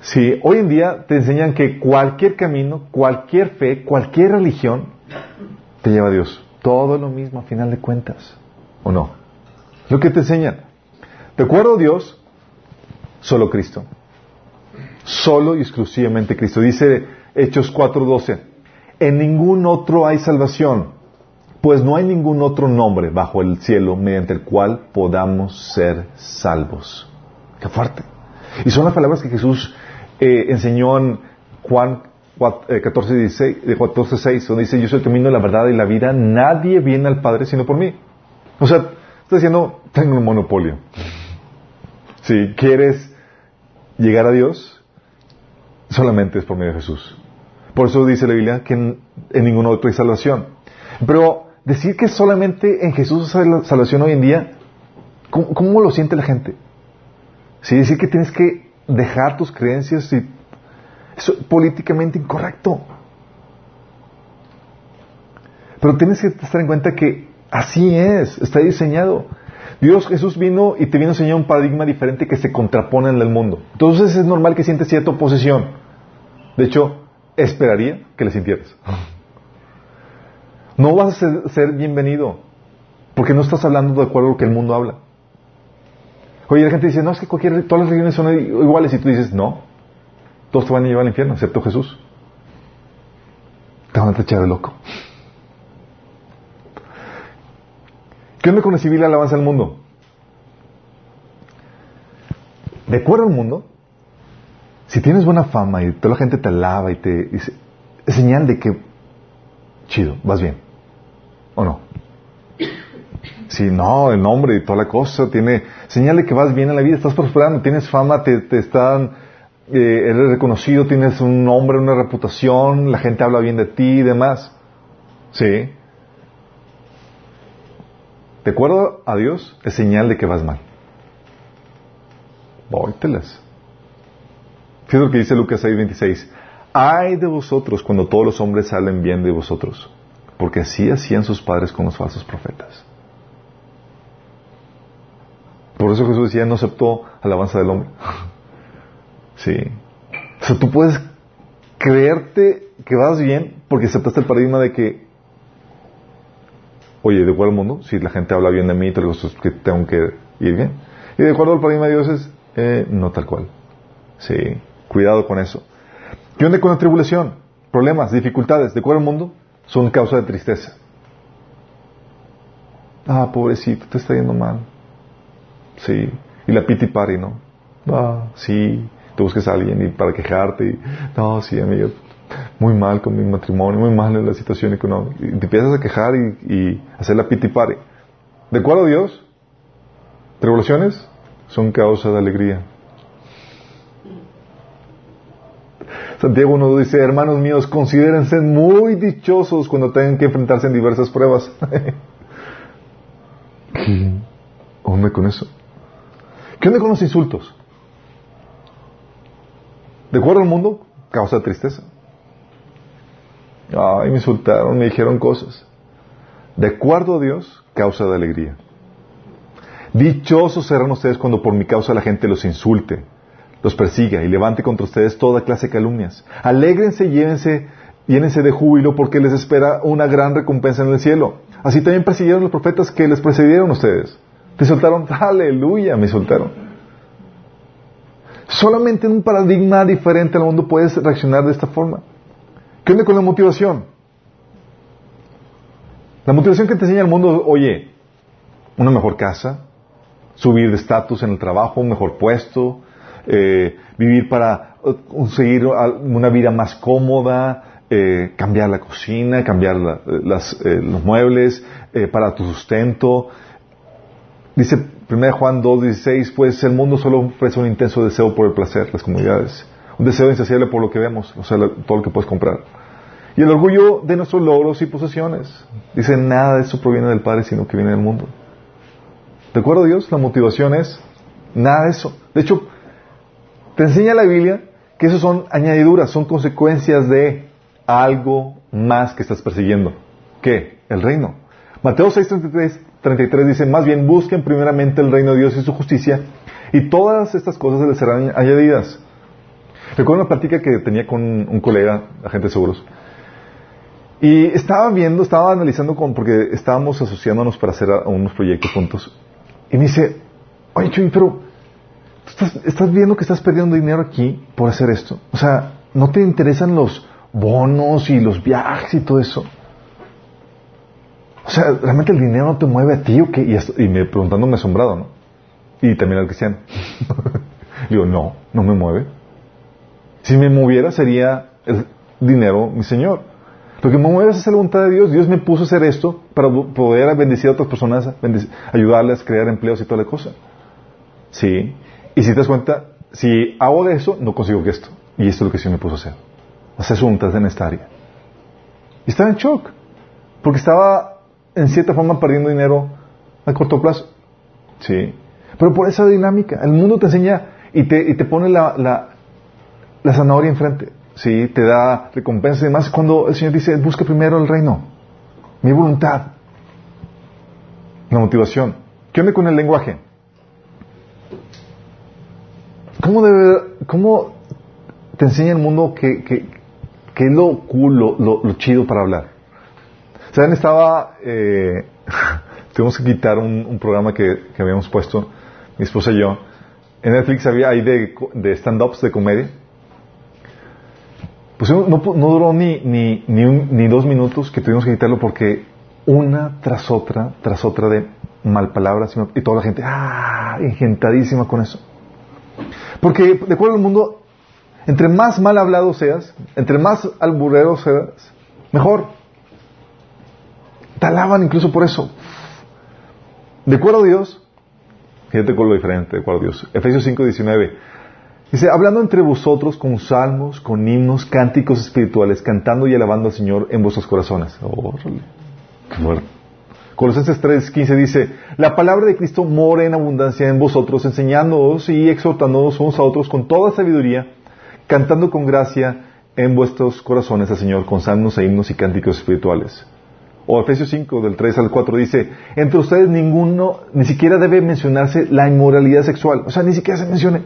A: Sí, hoy en día te enseñan que cualquier camino, cualquier fe, cualquier religión te lleva a Dios. Todo lo mismo a final de cuentas. ¿O no? Lo que te enseñan. De acuerdo a Dios, solo Cristo. Solo y exclusivamente Cristo. Dice Hechos 4:12, en ningún otro hay salvación, pues no hay ningún otro nombre bajo el cielo mediante el cual podamos ser salvos. Qué fuerte. Y son las palabras que Jesús eh, enseñó en Juan 14, 16, 14, 6, donde dice, yo soy el camino, la verdad y la vida, nadie viene al Padre sino por mí. O sea, está diciendo, tengo un monopolio. Si quieres llegar a Dios, solamente es por medio de Jesús. Por eso dice la Biblia que en, ningún otro hay salvación. Pero decir que solamente en Jesús hay salvación hoy en día, ¿cómo, lo siente la gente? Sí, decir que tienes que dejar tus creencias y es políticamente incorrecto. Pero tienes que estar en cuenta que así es, está diseñado. Dios Jesús vino y te vino a enseñar un paradigma diferente que se contrapone en el mundo. Entonces es normal que sientes cierta oposición. De hecho, esperaría que le sintieras. No vas a ser, bienvenido porque no estás hablando de acuerdo a lo que el mundo habla. Oye, la gente dice, no, es que todas las religiones son iguales. Y tú dices, no, todos te van a llevar al infierno, excepto Jesús. Te van a echar de loco. ¿Qué onda con recibir la alabanza del mundo? De acuerdo al mundo, si tienes buena fama y toda la gente te alaba y te dice, es señal de que, chido, vas bien. ¿O no? Si no, el nombre y toda la cosa tiene señal de que vas bien en la vida, estás prosperando, tienes fama, te, están, eh, eres reconocido, tienes un nombre, una reputación, la gente habla bien de ti y demás. ¿Sí? De acuerdo a Dios, es señal de que vas mal. Vóytelas. Fíjate lo que dice Lucas 6:26. Ay de vosotros cuando todos los hombres salen bien de vosotros, porque así hacían sus padres con los falsos profetas. Por eso Jesús decía, no aceptó alabanza del hombre. sí. sea, tú puedes creerte que vas bien porque aceptaste el paradigma de que, oye, de acuerdo al mundo, si la gente habla bien de mí, te lo que tengo que ir bien. Y de acuerdo al paradigma de Dios es, eh, no tal cual. Sí, cuidado con eso. ¿Qué onda con la tribulación? Problemas, dificultades, de acuerdo al mundo, son causa de tristeza. Ah, pobrecito, te está yendo mal. Sí. Y la piti pari, ¿no? Ah, sí. Te busques a alguien y para quejarte. Y, no, sí, amigo. Muy mal con mi matrimonio, muy mal en la situación económica. Y te empiezas a quejar y, hacer la piti pari. ¿De acuerdo a Dios? Tribulaciones son causa de alegría. Santiago 1 dice, hermanos míos, considérense muy dichosos cuando tengan que enfrentarse en diversas pruebas. ¿Qué onda con eso? ¿Qué onda con los insultos? De acuerdo al mundo, causa tristeza. Ay, me insultaron, me dijeron cosas. De acuerdo a Dios, causa de alegría. Dichosos serán ustedes cuando por mi causa la gente los insulte, los persiga y levante contra ustedes toda clase de calumnias. Alégrense y llévense, llénense de júbilo porque les espera una gran recompensa en el cielo. Así también persiguieron los profetas que les precedieron ustedes. Te soltaron, aleluya, me soltaron. Solamente en un paradigma diferente al mundo puedes reaccionar de esta forma. ¿Qué onda con la motivación? La motivación que te enseña el mundo, oye, una mejor casa, subir de estatus en el trabajo, un mejor puesto, eh, vivir para uh, conseguir una vida más cómoda, eh, cambiar la cocina, cambiar eh, los muebles para tu sustento. Dice 1 Juan 2.16, pues el mundo solo ofrece un intenso deseo por el placer, las comunidades. Un deseo insaciable por lo que vemos, o sea, todo lo que puedes comprar. Y el orgullo de nuestros logros y posesiones. Dice, nada de eso proviene del Padre, sino que viene del mundo. ¿De acuerdo Dios? La motivación es nada de eso. De hecho, te enseña la Biblia que eso son añadiduras, son consecuencias de algo más que estás persiguiendo. ¿Qué? El reino. Mateo 6, 33, dice, más bien busquen primeramente el reino de Dios y su justicia y todas estas cosas les serán añadidas. Recuerdo una plática que tenía con un colega, agente de seguros, y estaba viendo, estaba analizando con, porque estábamos asociándonos para hacer unos proyectos juntos. Y me dice, oye Chuy, pero estás, viendo que estás perdiendo dinero aquí por hacer esto. O sea, ¿no te interesan los bonos y los viajes y todo eso? O sea, ¿realmente el dinero no te mueve a ti o qué? Y, me preguntándome asombrado, ¿no? Y también al cristiano. Digo, no, no me mueve. Si me moviera sería el dinero mi Señor. Lo que me mueve es la voluntad de Dios. Dios me puso a hacer esto para poder bendecir a otras personas, ayudarles crear empleos y toda la cosa. Sí. Y si te das cuenta, si hago eso, no consigo que esto. Y esto es lo que sí me puso a hacer. Hacer su en esta área. Y estaba en shock. Porque estaba, en cierta forma, perdiendo dinero a corto plazo. Sí. Pero por esa dinámica. El mundo te enseña y te, y te pone la, la, la zanahoria enfrente. Sí, te da recompensa y demás. Cuando el Señor dice, busca primero el reino, mi voluntad, la motivación. ¿Qué onda con el lenguaje? ¿Cómo, debe, cómo te enseña el mundo que, que, es lo cool, lo, chido para hablar? ¿Saben? Estaba... Eh, tuvimos que quitar un, programa que, habíamos puesto, mi esposa y yo. En Netflix había ahí de, de stand-ups de comedia. Pues no, no duró ni, ni, ni, ni, dos minutos que tuvimos que quitarlo porque una tras otra, tras otra de mal palabras y toda la gente, ah, engentadísima con eso. Porque, de acuerdo al mundo, entre más mal hablado seas, entre más alburero seas, mejor. Te alaban incluso por eso. De acuerdo a Dios, fíjate con lo diferente, de acuerdo a Dios. Efesios 5, 19. Dice, hablando entre vosotros con salmos, con himnos, cánticos espirituales, cantando y alabando al Señor en vuestros corazones. Colosenses 3.15 dice, la palabra de Cristo mora en abundancia en vosotros, enseñándoos y exhortándoos unos a otros con toda sabiduría, cantando con gracia en vuestros corazones al Señor con salmos e himnos y cánticos espirituales. O Efesios 5, del 3 al 4 dice, entre ustedes ninguno, ni siquiera debe mencionarse la inmoralidad sexual. O sea, ni siquiera se mencione.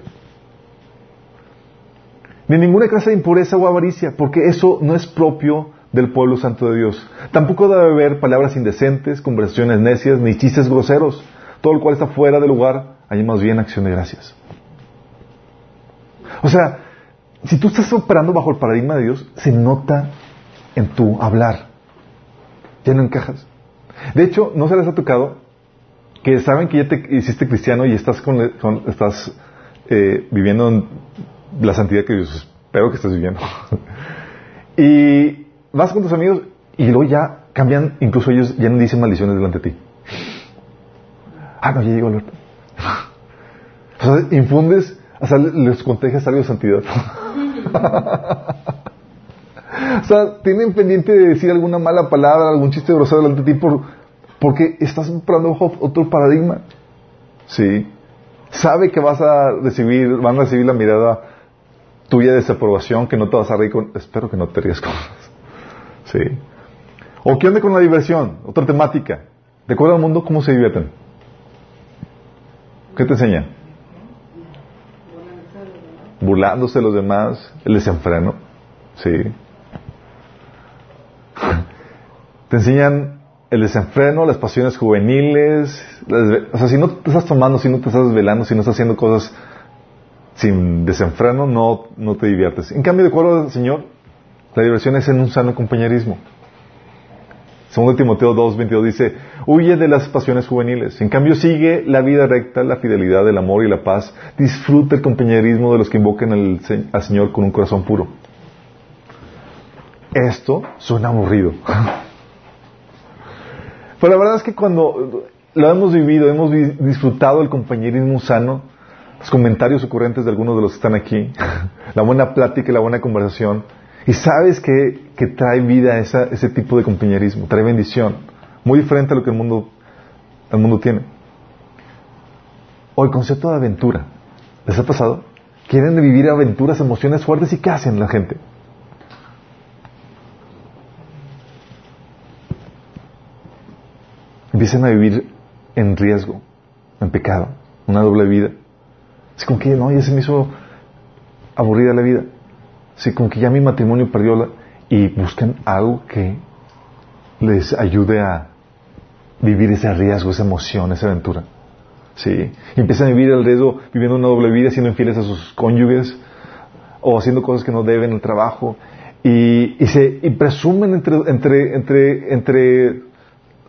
A: ni ninguna clase de impureza o avaricia, porque eso no es propio del pueblo santo de Dios. Tampoco debe haber palabras indecentes, conversaciones necias, ni chistes groseros. Todo el cual está fuera de lugar, hay más bien acción de gracias. O sea, si tú estás operando bajo el paradigma de Dios, se nota en tu hablar. Ya no encajas. De hecho, no se les ha tocado que saben que ya te hiciste cristiano y estás, con, estás eh, viviendo en la santidad que Dios espero que estés viviendo. y vas con tus amigos y luego ya cambian, incluso ellos ya no dicen maldiciones delante de ti. Ah, no, ya llegó el O sea, infundes, o sea, les contagias algo de santidad. o sea, tienen pendiente de decir alguna mala palabra, algún chiste grosero delante de ti por, porque estás operando otro paradigma. Sí. Sabe que vas a recibir, van a recibir la mirada tuya de desaprobación, que no te vas a reír con, espero que no te rías con Sí. ¿O qué onda con la diversión? Otra temática. ¿De acuerdo al mundo cómo se divierten? ¿Qué te enseña? Burlándose de los demás, el desenfreno. Sí. Te enseñan el desenfreno, las pasiones juveniles. o sea, si no te estás tomando, si no te estás desvelando, si no estás haciendo cosas sin desenfreno, no, no te diviertes. En cambio, de acuerdo al Señor, la diversión es en un sano compañerismo. Segundo Timoteo 2.22 dice, huye de las pasiones juveniles. En cambio, sigue la vida recta, la fidelidad, el amor y la paz. Disfruta el compañerismo de los que invocan al, Señor con un corazón puro. Esto suena aburrido. Pero la verdad es que cuando lo hemos vivido, hemos disfrutado el compañerismo sano, los comentarios ocurrentes de algunos de los que están aquí, la buena plática y la buena conversación, y sabes que, trae vida esa, ese tipo de compañerismo, trae bendición, muy diferente a lo que el mundo, el mundo tiene. O el concepto de aventura. ¿Les ha pasado? Quieren vivir aventuras, emociones fuertes y ¿qué hacen la gente? Empiezan a vivir en riesgo, en pecado, una doble vida. Es como que no, ya se me hizo aburrida la vida. Sí, como que ya mi matrimonio perdió la... y buscan algo que les ayude a vivir ese riesgo, esa emoción, esa aventura. Sí. Y empiezan a vivir el riesgo viviendo una doble vida, siendo infieles a sus cónyuges o haciendo cosas que no deben en el trabajo y, y se y presumen entre, entre, entre, entre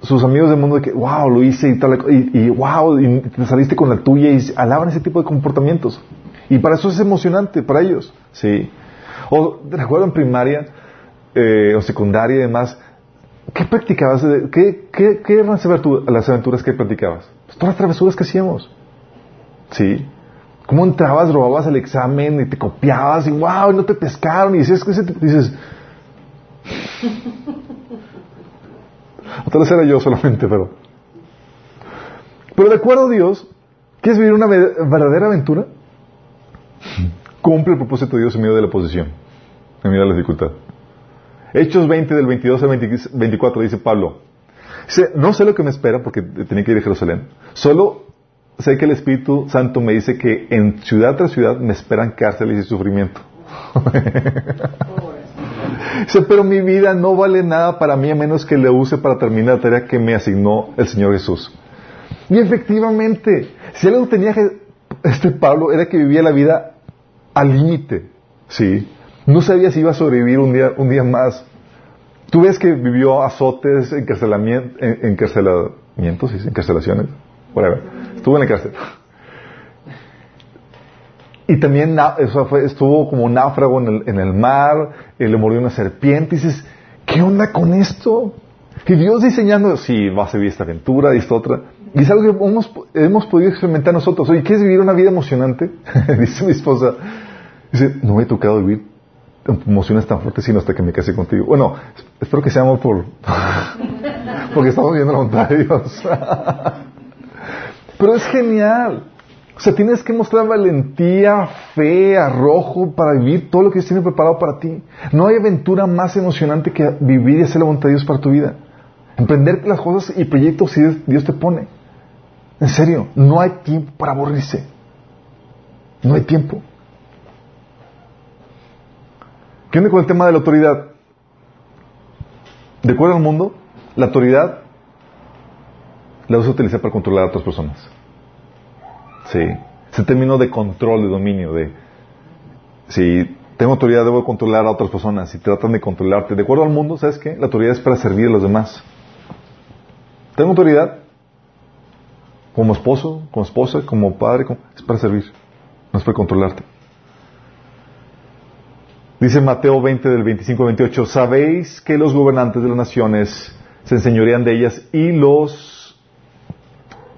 A: sus amigos del mundo de que, wow, lo hice y tal, y, y wow, y te saliste con la tuya y alaban ese tipo de comportamientos. Y para eso es emocionante, para ellos. Sí. O recuerdo en primaria eh, o secundaria y demás, ¿qué practicabas? ¿Qué, qué, qué eran las aventuras que practicabas? Pues todas las travesuras que hacíamos. ¿Sí? ¿Cómo entrabas, robabas el examen y te copiabas y wow, no te pescaron y dices, dices tal vez era yo solamente, pero... Pero de acuerdo a Dios, ¿quieres vivir una verdadera aventura? Cumple el propósito de Dios en medio de la oposición, en medio de la dificultad. Hechos 20 del 22 al 24 dice Pablo, dice, no sé lo que me espera porque tenía que ir a Jerusalén, solo sé que el Espíritu Santo me dice que en ciudad tras ciudad me esperan cárceles y sufrimiento. dice, pero mi vida no vale nada para mí a menos que le use para terminar la tarea que me asignó el Señor Jesús. Y efectivamente, si algo tenía este Pablo era que vivía la vida al límite, ¿sí? No sabía si iba a sobrevivir un día, un día más. Tú ves que vivió azotes, encarcelamientos, encarcelamientos, encarcelaciones, whatever. Estuvo en la cárcel. Y también estuvo como náufrago en el, en el mar, y le murió una serpiente. Y dices, ¿qué onda con esto? Y Dios diseñando, sí, va a vivir esta aventura y esta otra. Y es algo que hemos, hemos podido experimentar nosotros. Oye, ¿quieres vivir una vida emocionante? Dice mi esposa. Dice, no me he tocado vivir emociones tan fuertes sino hasta que me case contigo. Bueno, espero que seamos por... porque estamos viendo la voluntad de Dios. Pero es genial. O sea, tienes que mostrar valentía, fe, arrojo para vivir todo lo que Dios tiene preparado para ti. No hay aventura más emocionante que vivir y hacer la voluntad de Dios para tu vida. Emprender las cosas y proyectos que Dios te pone. En serio, no hay tiempo para aburrirse. No hay tiempo. ¿Qué onda con el tema de la autoridad? De acuerdo al mundo, la autoridad la vas a utilizar para controlar a otras personas. Sí. Ese término de control, de dominio, de si tengo autoridad debo controlar a otras personas, si tratan de controlarte. De acuerdo al mundo, ¿sabes qué? La autoridad es para servir a los demás. Tengo autoridad como esposo, como esposa, como padre, es para servir, no es para controlarte. Dice Mateo 20 del 25 al 28, sabéis que los gobernantes de las naciones se enseñorean de ellas y los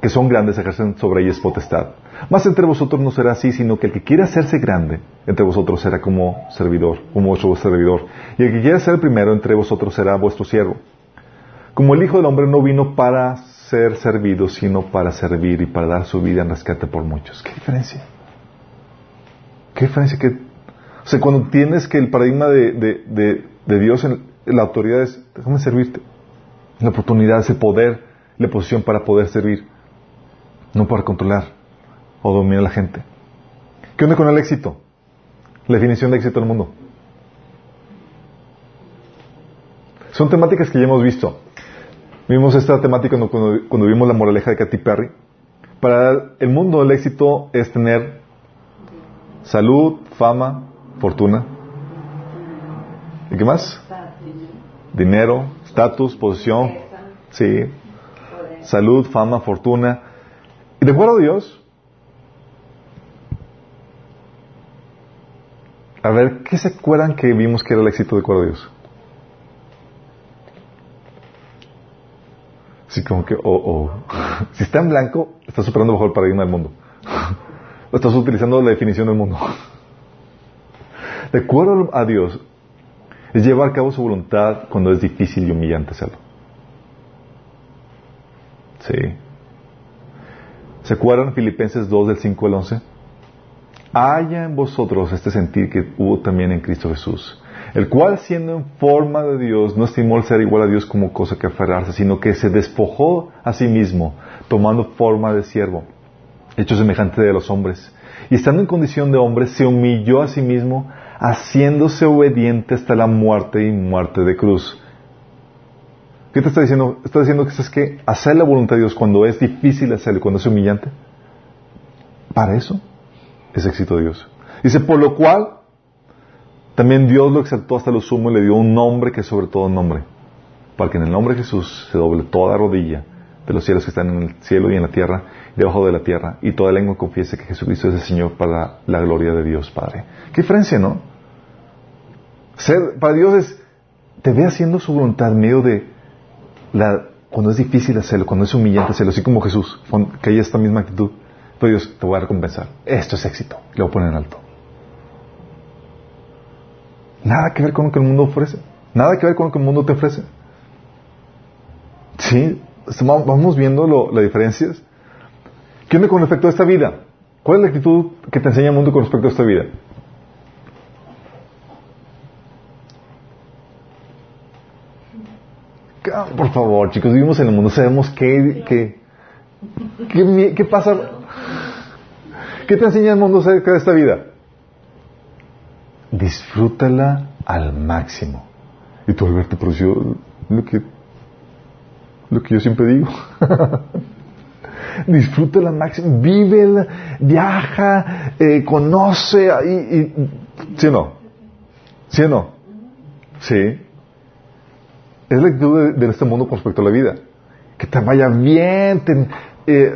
A: que son grandes ejercen sobre ellas potestad. Mas entre vosotros no será así, sino que el que quiera hacerse grande entre vosotros será como servidor, como vuestro servidor. Y el que quiera ser primero entre vosotros será vuestro siervo. Como el Hijo del Hombre no vino para ser servido, sino para servir y para dar su vida en rescate por muchos. ¿Qué diferencia? ¿Qué diferencia que... O sea, cuando tienes que el paradigma de, de, Dios en, la autoridad es, déjame servirte. La oportunidad, ese poder, la posición para poder servir, no para controlar o dominar a la gente. ¿Qué onda con el éxito? La definición de éxito en el mundo. Son temáticas que ya hemos visto. Vimos esta temática cuando, vimos la moraleja de Katy Perry. Para el mundo el éxito es tener salud, fama, fortuna. ¿Y qué más? Dinero, estatus, posición. Sí. Salud, fama, fortuna. Y de acuerdo a Dios, a ver, ¿qué se acuerdan que vimos que era el éxito de acuerdo a Dios? Así como que, oh, Si está en blanco, estás superando bajo el paradigma del mundo. O estás utilizando la definición del mundo. De acuerdo a Dios, es llevar a cabo su voluntad cuando es difícil y humillante hacerlo. Sí. ¿Se acuerdan Filipenses 2 del 5 al 11? Haya en vosotros este sentir que hubo también en Cristo Jesús el cual siendo en forma de Dios no estimó el ser igual a Dios como cosa que aferrarse, sino que se despojó a sí mismo, tomando forma de siervo, hecho semejante de los hombres. Y estando en condición de hombre, se humilló a sí mismo, haciéndose obediente hasta la muerte y muerte de cruz. ¿Qué te está diciendo? Está diciendo que es que hacer la voluntad de Dios cuando es difícil hacerlo, cuando es humillante. Para eso es éxito de Dios. Dice, por lo cual también Dios lo exaltó hasta lo sumo y le dio un nombre que es sobre todo nombre, para que en el nombre de Jesús se doble toda rodilla de los cielos que están en el cielo y en la tierra, debajo de la tierra, y toda lengua confiese que Jesucristo es el Señor para la gloria de Dios Padre. ¿Qué diferencia, no? Ser, para Dios es, te ve haciendo su voluntad en medio de la, cuando es difícil hacerlo, cuando es humillante hacerlo, así como Jesús, que hay esta misma actitud. Pero Dios te voy a recompensar. Esto es éxito. A poner en alto. Nada que ver con lo que el mundo ofrece. Nada que ver con lo que el mundo te ofrece. Sí, vamos viendo las diferencias. ¿Qué onda con respecto a esta vida? ¿Cuál es la actitud que te enseña el mundo con respecto a esta vida? Por favor, chicos, vivimos en el mundo, sabemos qué, qué, qué, pasa. ¿Qué te enseña el mundo acerca de esta vida? disfrútala al máximo. Y tú, Alberto, pero yo, lo que, lo que yo siempre digo. disfrútala al máximo, vive, viaja, eh, conoce, y, y, ¿sí o no? ¿Sí o no? Sí. Es la actitud de, este mundo con respecto a la vida. Que te vaya bien, ten, eh,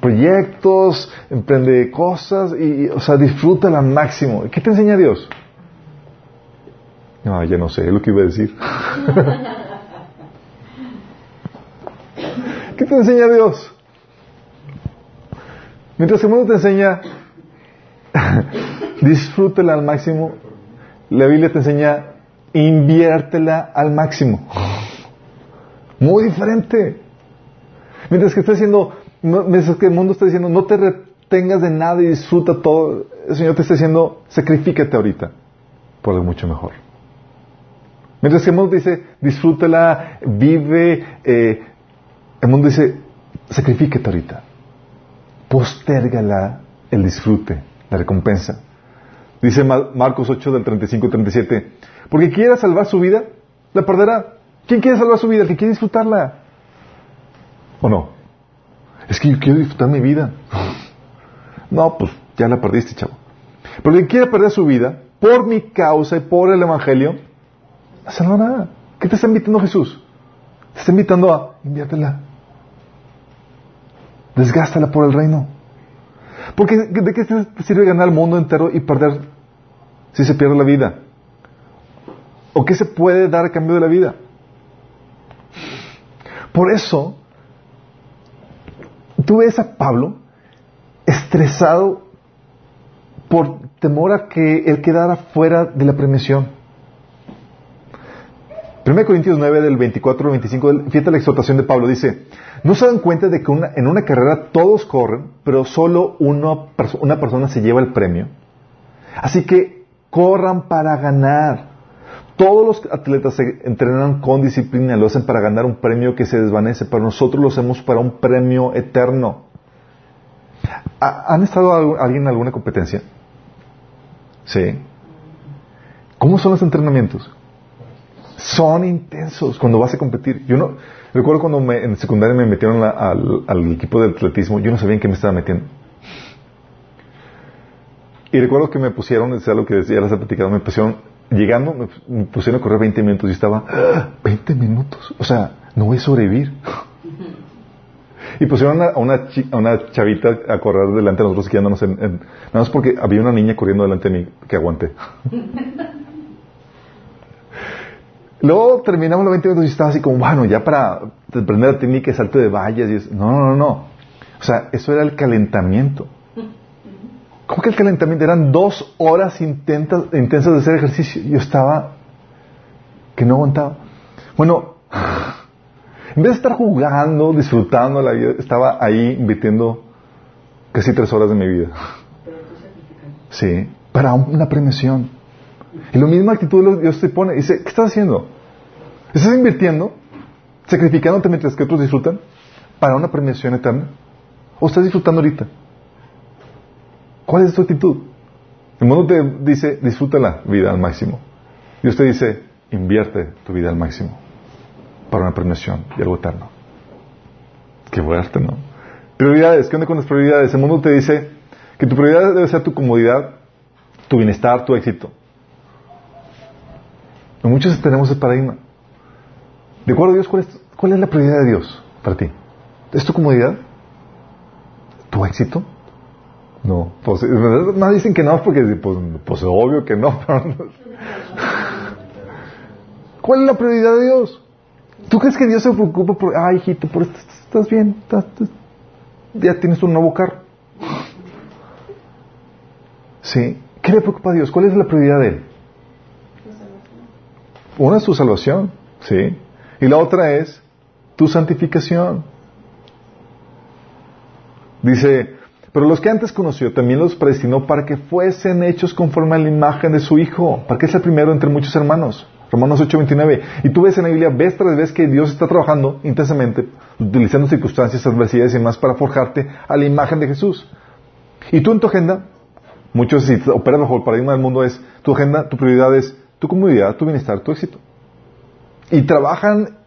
A: proyectos, emprende cosas, y, o sea, disfrútala al máximo. ¿Qué te enseña Dios? No, ya no sé lo que iba a decir. ¿Qué te enseña Dios? Mientras el mundo te enseña, disfrútela al máximo, la Biblia te enseña, inviértela al máximo. Muy diferente. Mientras que está diciendo, mientras que el mundo está diciendo, no te retengas de nada y disfruta todo, el Señor te está diciendo, sacrifícate ahorita por algo mucho mejor. Mientras que el mundo dice, disfrútala, vive, eh, el mundo dice, sacrifícate ahorita. Postérgala el disfrute, la recompensa. Dice Marcos 8 del 35 37. Porque quiera salvar su vida, la perderá. ¿Quién quiere salvar su vida? El que quiere disfrutarla. ¿O no? Es que yo quiero disfrutar mi vida. No, pues ya la perdiste, chavo. Pero quien quiere perder su vida por mi causa y por el Evangelio, no salva nada. ¿Qué te está invitando Jesús? Te está invitando a inviértela. Desgástala por el reino. Porque ¿de qué te sirve ganar el mundo entero y perder si se pierde la vida? ¿O qué se puede dar a cambio de la vida? Por eso, tú ves a Pablo estresado por temor a que él quedara fuera de la premisión. 1 Corintios 9 del 24 al 25, fíjate la exhortación de Pablo, dice, ¿no se dan cuenta de que en una carrera todos corren, pero solo una persona se lleva el premio? Así que corran para ganar. Todos los atletas se entrenan con disciplina, lo hacen para ganar un premio que se desvanece, pero nosotros lo hacemos para un premio eterno. ¿Han estado alguien en alguna competencia? Sí. ¿Cómo son los entrenamientos? Son intensos cuando vas a competir. Yo no recuerdo cuando me, en secundaria me metieron al, equipo de atletismo, yo no sabía en qué me estaba metiendo. Y recuerdo que me pusieron, es algo que ya les he platicado, me pusieron, llegando, me, pusieron a correr 20 minutos y estaba, 20 minutos, o sea, no voy a sobrevivir. Y pusieron a una, a una chavita a correr delante de nosotros quedándonos en, Nada más porque había una niña corriendo delante de mí que aguanté. Luego terminamos los 20 minutos y estaba así como, bueno, ya para aprender la técnica de salto de vallas y. No, no, no, no. O sea, eso era el calentamiento. ¿Cómo que el calentamiento? Eran dos horas intensas, intensas de hacer ejercicio. Yo estaba que no aguantaba. Bueno, en vez de estar jugando, disfrutando la vida, estaba ahí invirtiendo casi tres horas de mi vida. Sí, para una premiación. Y la misma actitud Dios te pone. Dice, ¿qué estás haciendo? ¿Estás invirtiendo? ¿Sacrificándote mientras que otros disfrutan? ¿Para una premiación eterna? ¿O estás disfrutando ahorita? ¿Cuál es tu actitud? El mundo te dice, disfruta la vida al máximo. Dios te dice, invierte tu vida al máximo para una premiación y algo eterno. Qué fuerte, ¿no? Prioridades, ¿qué onda con las prioridades? El mundo te dice que tu prioridad debe ser tu comodidad, tu bienestar, tu éxito. muchos tenemos el paradigma. De acuerdo a Dios, ¿cuál es, ¿cuál es la prioridad de Dios para ti? ¿Es tu comodidad? ¿Tu éxito? No. Pues, más dicen que no, porque pues, pues obvio que no. ¿Cuál es la prioridad de Dios? ¿Tú crees que Dios se preocupa por, ay, hijito, por estás bien, ya tienes un nuevo carro? ¿Sí? ¿Qué le preocupa a Dios? ¿Cuál es la prioridad de Él? Una es su salvación, ¿sí? Y la otra es tu santificación. Dice, pero los que antes conoció también los predestinó para que fuesen hechos conforme a la imagen de su Hijo, para que es el primero entre muchos hermanos. Romanos 8:29. Y tú ves en la Biblia, ves tras vez que Dios está trabajando intensamente, utilizando circunstancias, adversidades y demás para forjarte a la imagen de Jesús. Y tú en tu agenda, muchos si operas bajo el paradigma del mundo es, tu agenda, tu prioridad es tu comodidad, tu bienestar, tu éxito. Y trabajan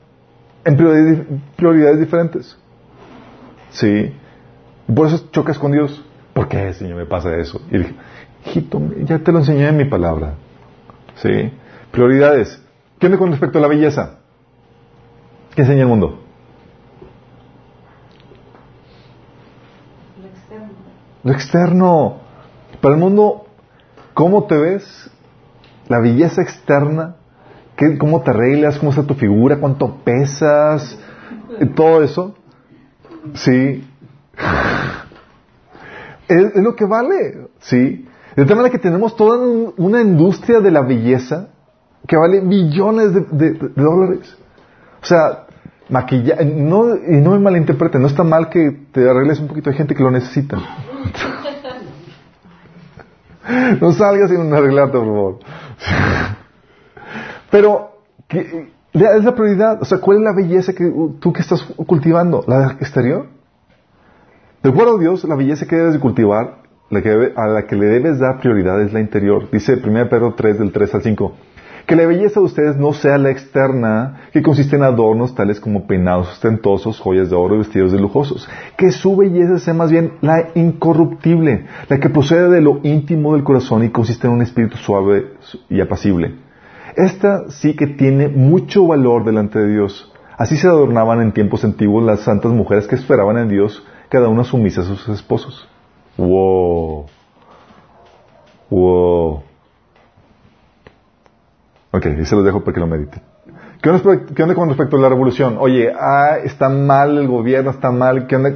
A: en prioridades, diferentes. Sí. Por eso chocas con Dios. ¿Por qué, Señor, me pasa eso? Y dije, hijito, ya te lo enseñé en mi palabra. Sí. Prioridades. ¿Qué onda con respecto a la belleza? ¿Qué enseña el mundo? Lo externo. Lo externo. Para el mundo, ¿cómo te ves? La belleza externa. ¿Qué, ¿Cómo te arreglas? ¿Cómo está tu figura? ¿Cuánto pesas? Todo eso. Sí. Es, lo que vale. Sí. De tal manera que tenemos toda una industria de la belleza que vale millones de, dólares. O sea, maquillaje, no, y no me malinterpreten, no está mal que te arregles un poquito, hay gente que lo necesita. no salgas sin arreglarte, por favor. Pero, ¿qué, es la prioridad? O sea, ¿cuál es la belleza que tú que estás cultivando? ¿La exterior? De acuerdo a Dios, la belleza que debes de cultivar a la que le debes dar prioridad es la interior. Dice 1 Pedro 3 del 3 al 5. Que la belleza de ustedes no sea la externa, que consiste en adornos tales como peinados ostentosos, joyas de oro y vestidos de lujosos. Que su belleza sea más bien la incorruptible, la que procede de lo íntimo del corazón y consiste en un espíritu suave y apacible. Esta sí que tiene mucho valor delante de Dios. Así se adornaban en tiempos antiguos las santas mujeres que esperaban en Dios, cada una sumisa a sus esposos. Wow. Wow. Ok, y se los dejo para que lo mediten. ¿Qué onda, con respecto a la revolución? Oye, ah, está mal el gobierno, está mal, ¿qué onda?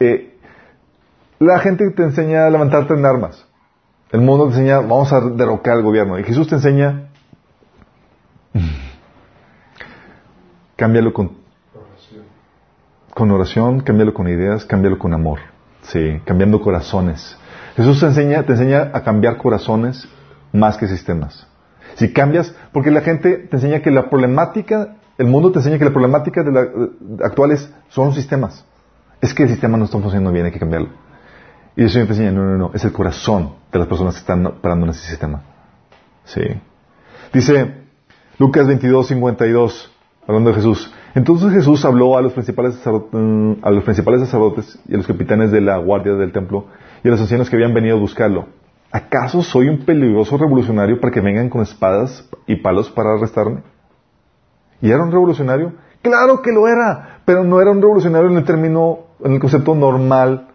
A: Eh, la gente te enseña a levantarte en armas. El mundo te enseña, vamos a derrocar al gobierno. Y Jesús te enseña, cámbialo con, con oración, cámbialo con ideas, cámbialo con amor. Sí, cambiando corazones. Jesús te enseña, te enseña a cambiar corazones más que sistemas. Si cambias, porque la gente te enseña que la problemática, el mundo te enseña que la problemática de la, actuales son sistemas. Es que el sistema no está funcionando bien, hay que cambiarlo. Y el Señor te enseña, no, no, no, es el corazón de las personas que están parando en ese sistema. Sí. Dice Lucas 22, 52, hablando de Jesús. Entonces Jesús habló a los principales mm, a los principales sacerdotes y a los capitanes de la guardia del templo y a los ancianos que habían venido a buscarlo. ¿acaso soy un peligroso revolucionario para que vengan con espadas y palos para arrestarme? ¿Y era un revolucionario? Claro que lo era, pero no era un revolucionario en el término, en el concepto normal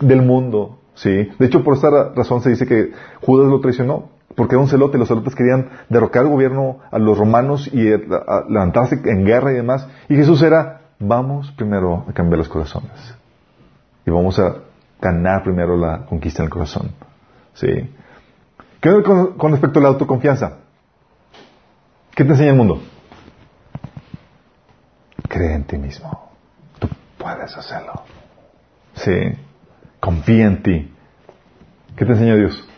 A: del mundo, ¿sí? De hecho, por esta razón se dice que Judas lo traicionó, porque era un celote, los celotes querían derrocar el gobierno a los romanos y eh, levantarse en guerra y demás, y Jesús era, vamos primero a cambiar los corazones, y vamos a ganar primero la conquista en el corazón. ¿Sí? ¿Qué con, con respecto a la autoconfianza? ¿Qué te enseña el mundo? Cree en ti mismo. Tú puedes hacerlo. Sí. Confía en ti. ¿Qué te enseña Dios?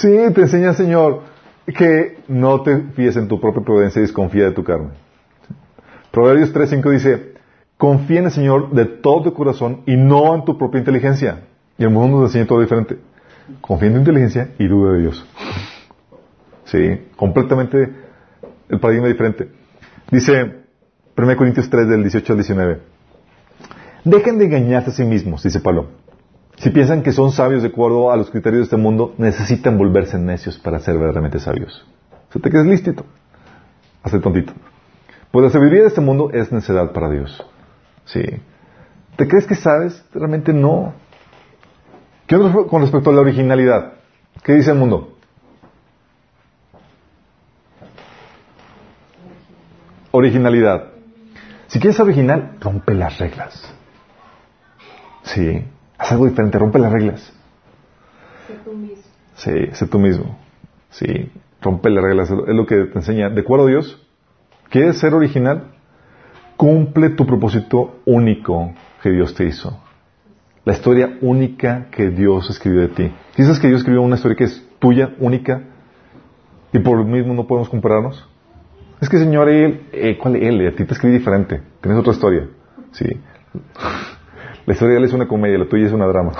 A: Sí, te enseña Señor que no te fíes en tu propia prudencia y desconfía de tu carne. Proverbios 3.5 dice, confía en el Señor de todo tu corazón y no en tu propia inteligencia. Y el mundo nos enseña todo diferente. Confía en tu inteligencia y duda de Dios. Sí, completamente el paradigma diferente. Dice 1 Corintios 3 del 18 al 19. Dejen de engañarse a sí mismos, dice Pablo. Si piensan que son sabios de acuerdo a los criterios de este mundo, necesitan volverse necios para ser verdaderamente sabios. O sea, te quedas listito. Hace tontito. Pues la sabiduría de este mundo es necedad para Dios. Sí. ¿Te crees que sabes? Realmente no. ¿Qué onda con respecto a la originalidad? ¿Qué dice el mundo? Originalidad. Si quieres ser original, rompe las reglas. Sí. Haz algo diferente, rompe las reglas.
B: Sé tú mismo.
A: Sí, sé tú mismo. Sí, rompe las reglas. Es lo que te enseña. ¿De acuerdo, Dios? ¿Quieres ser original? Cumple tu propósito único que Dios te hizo. La historia única que Dios escribió de ti. ¿Dices que Dios escribió una historia que es tuya, única, y por lo mismo no podemos compararnos? Es que, Señor, él, eh, ¿cuál él? A ti te escribí diferente. Tienes otra historia. Sí. La historia de él es una comedia, la tuya es una drama.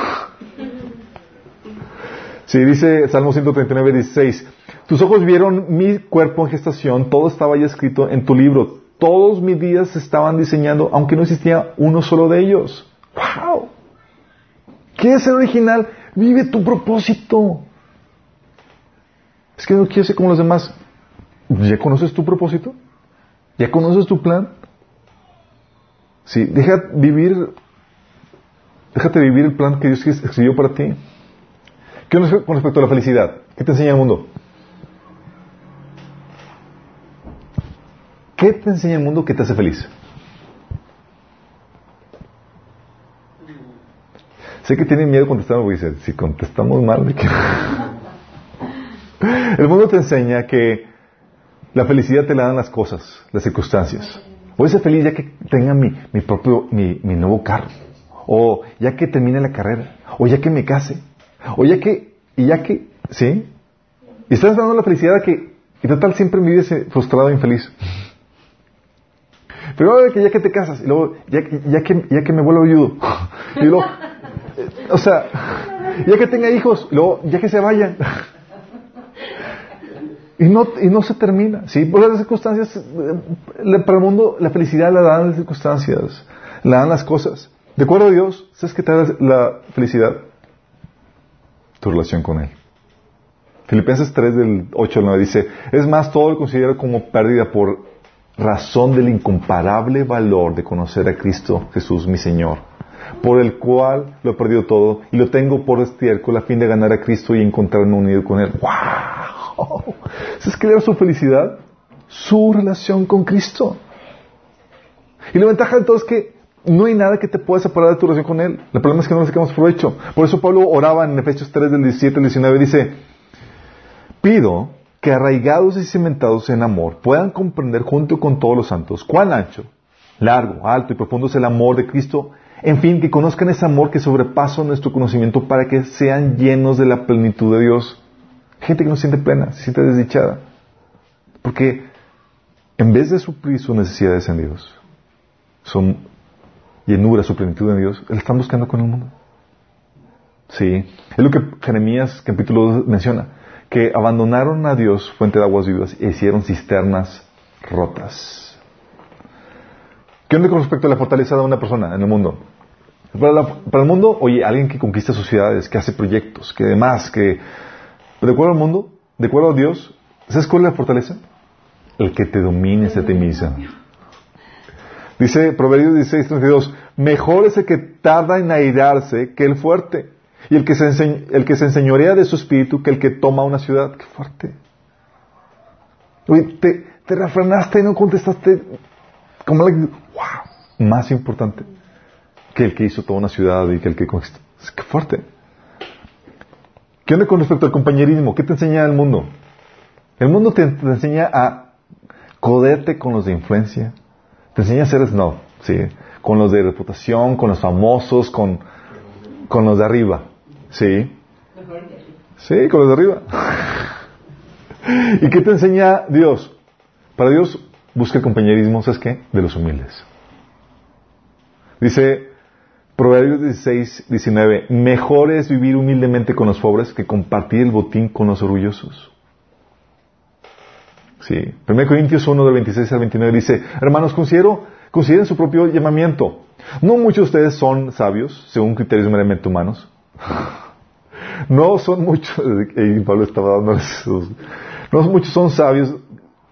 A: Sí, dice Salmo 139, 16. Tus ojos vieron mi cuerpo en gestación, todo estaba ya escrito en tu libro. Todos mis días se estaban diseñando, aunque no existía uno solo de ellos. ¡Wow! ¿Quieres ser original? Vive tu propósito. Es que no quieres ser como los demás. ¿Ya conoces tu propósito? ¿Ya conoces tu plan? Sí, deja vivir Déjate vivir el plan que Dios escribió para ti. ¿Qué con respecto a la felicidad? ¿Qué te enseña el mundo? ¿Qué te enseña el mundo que te hace feliz? Sé que tienen miedo contestando porque dicen, si contestamos mal, ¿de qué? El mundo te enseña que la felicidad te la dan las cosas, las circunstancias. Voy a ser feliz ya que tenga mi, mi propio, mi, mi nuevo carro o ya que termine la carrera, o ya que me case, o ya que, y ya que, ¿sí? Y estás dando la felicidad que, y total siempre me vives frustrado e infeliz. Primero que ya que te casas, y luego ya, que- ya, que, ya que me vuelvo viudo. Y luego, eh, o sea, ya que tenga hijos, luego ya que se vayan. Y no, y no se termina, ¿sí? Por las circunstancias, eh, para el mundo la felicidad la dan las circunstancias, la dan las cosas. De acuerdo a Dios, ¿sabes qué te da la felicidad? Tu relación con Él. Filipenses 3 del 8 al 9 dice, es más, todo lo considero como pérdida por razón del incomparable valor de conocer a Cristo Jesús mi Señor, por el cual lo he perdido todo y lo tengo por estiércol a fin de ganar a Cristo y encontrarme unido con Él. ¡Wow! ¿Sabes qué era su felicidad? Su relación con Cristo. Y la ventaja todo es que no hay nada que te pueda separar de tu relación con Él. El problema es que no le sacamos provecho. Por eso Pablo oraba en Efesios 3 del 17 al 19. Dice, pido que arraigados y cimentados en amor puedan comprender junto con todos los santos cuán ancho, largo, alto y profundo es el amor de Cristo. En fin, que conozcan ese amor que sobrepasa nuestro conocimiento para que sean llenos de la plenitud de Dios. Gente que no siente plena, se siente desdichada. Porque en vez de suplir sus necesidades en Dios, son llenura, su plenitud en Dios, la están buscando con el mundo. Sí, es lo que Jeremías capítulo 2 menciona, que abandonaron a Dios, fuente de aguas vivas, e hicieron cisternas rotas. ¿Qué onda con respecto a la fortaleza de una persona en el mundo? Para, el mundo, oye, alguien que conquista sociedades, que hace proyectos, que demás, que... De acuerdo al mundo, de acuerdo a Dios, ¿sabes cuál es la fortaleza? El que te domines a ti mismo. Dice Proverbios 16, 32, mejor es el que tarda en airarse que el fuerte, y el que, se ense- el que se enseñorea de su espíritu que el que toma una ciudad. ¡Qué fuerte! Oye, te, te refrenaste y no contestaste como la... ¡Wow! Más importante que el que hizo toda una ciudad y que el que conquistó. ¡Qué fuerte! ¿Qué onda con respecto al compañerismo? ¿Qué te enseña el mundo? El mundo te, te enseña a coderte con los de influencia. Te enseña a ser ¿sí? Con los de reputación, con los famosos, con, con los de arriba, ¿sí? Sí, con los de arriba. ¿Y qué te enseña Dios? Para Dios busca el compañerismo, ¿sabes qué? De los humildes. Dice Proverbios 16, 19, mejor es vivir humildemente con los pobres que compartir el botín con los orgullosos. Sí. 1 Corintios 1 del 26 al 29 dice, hermanos, considero, consideren su propio llamamiento. No muchos de ustedes son sabios, según criterios meramente humanos. No son muchos, y Pablo estaba dándoles no son muchos son sabios,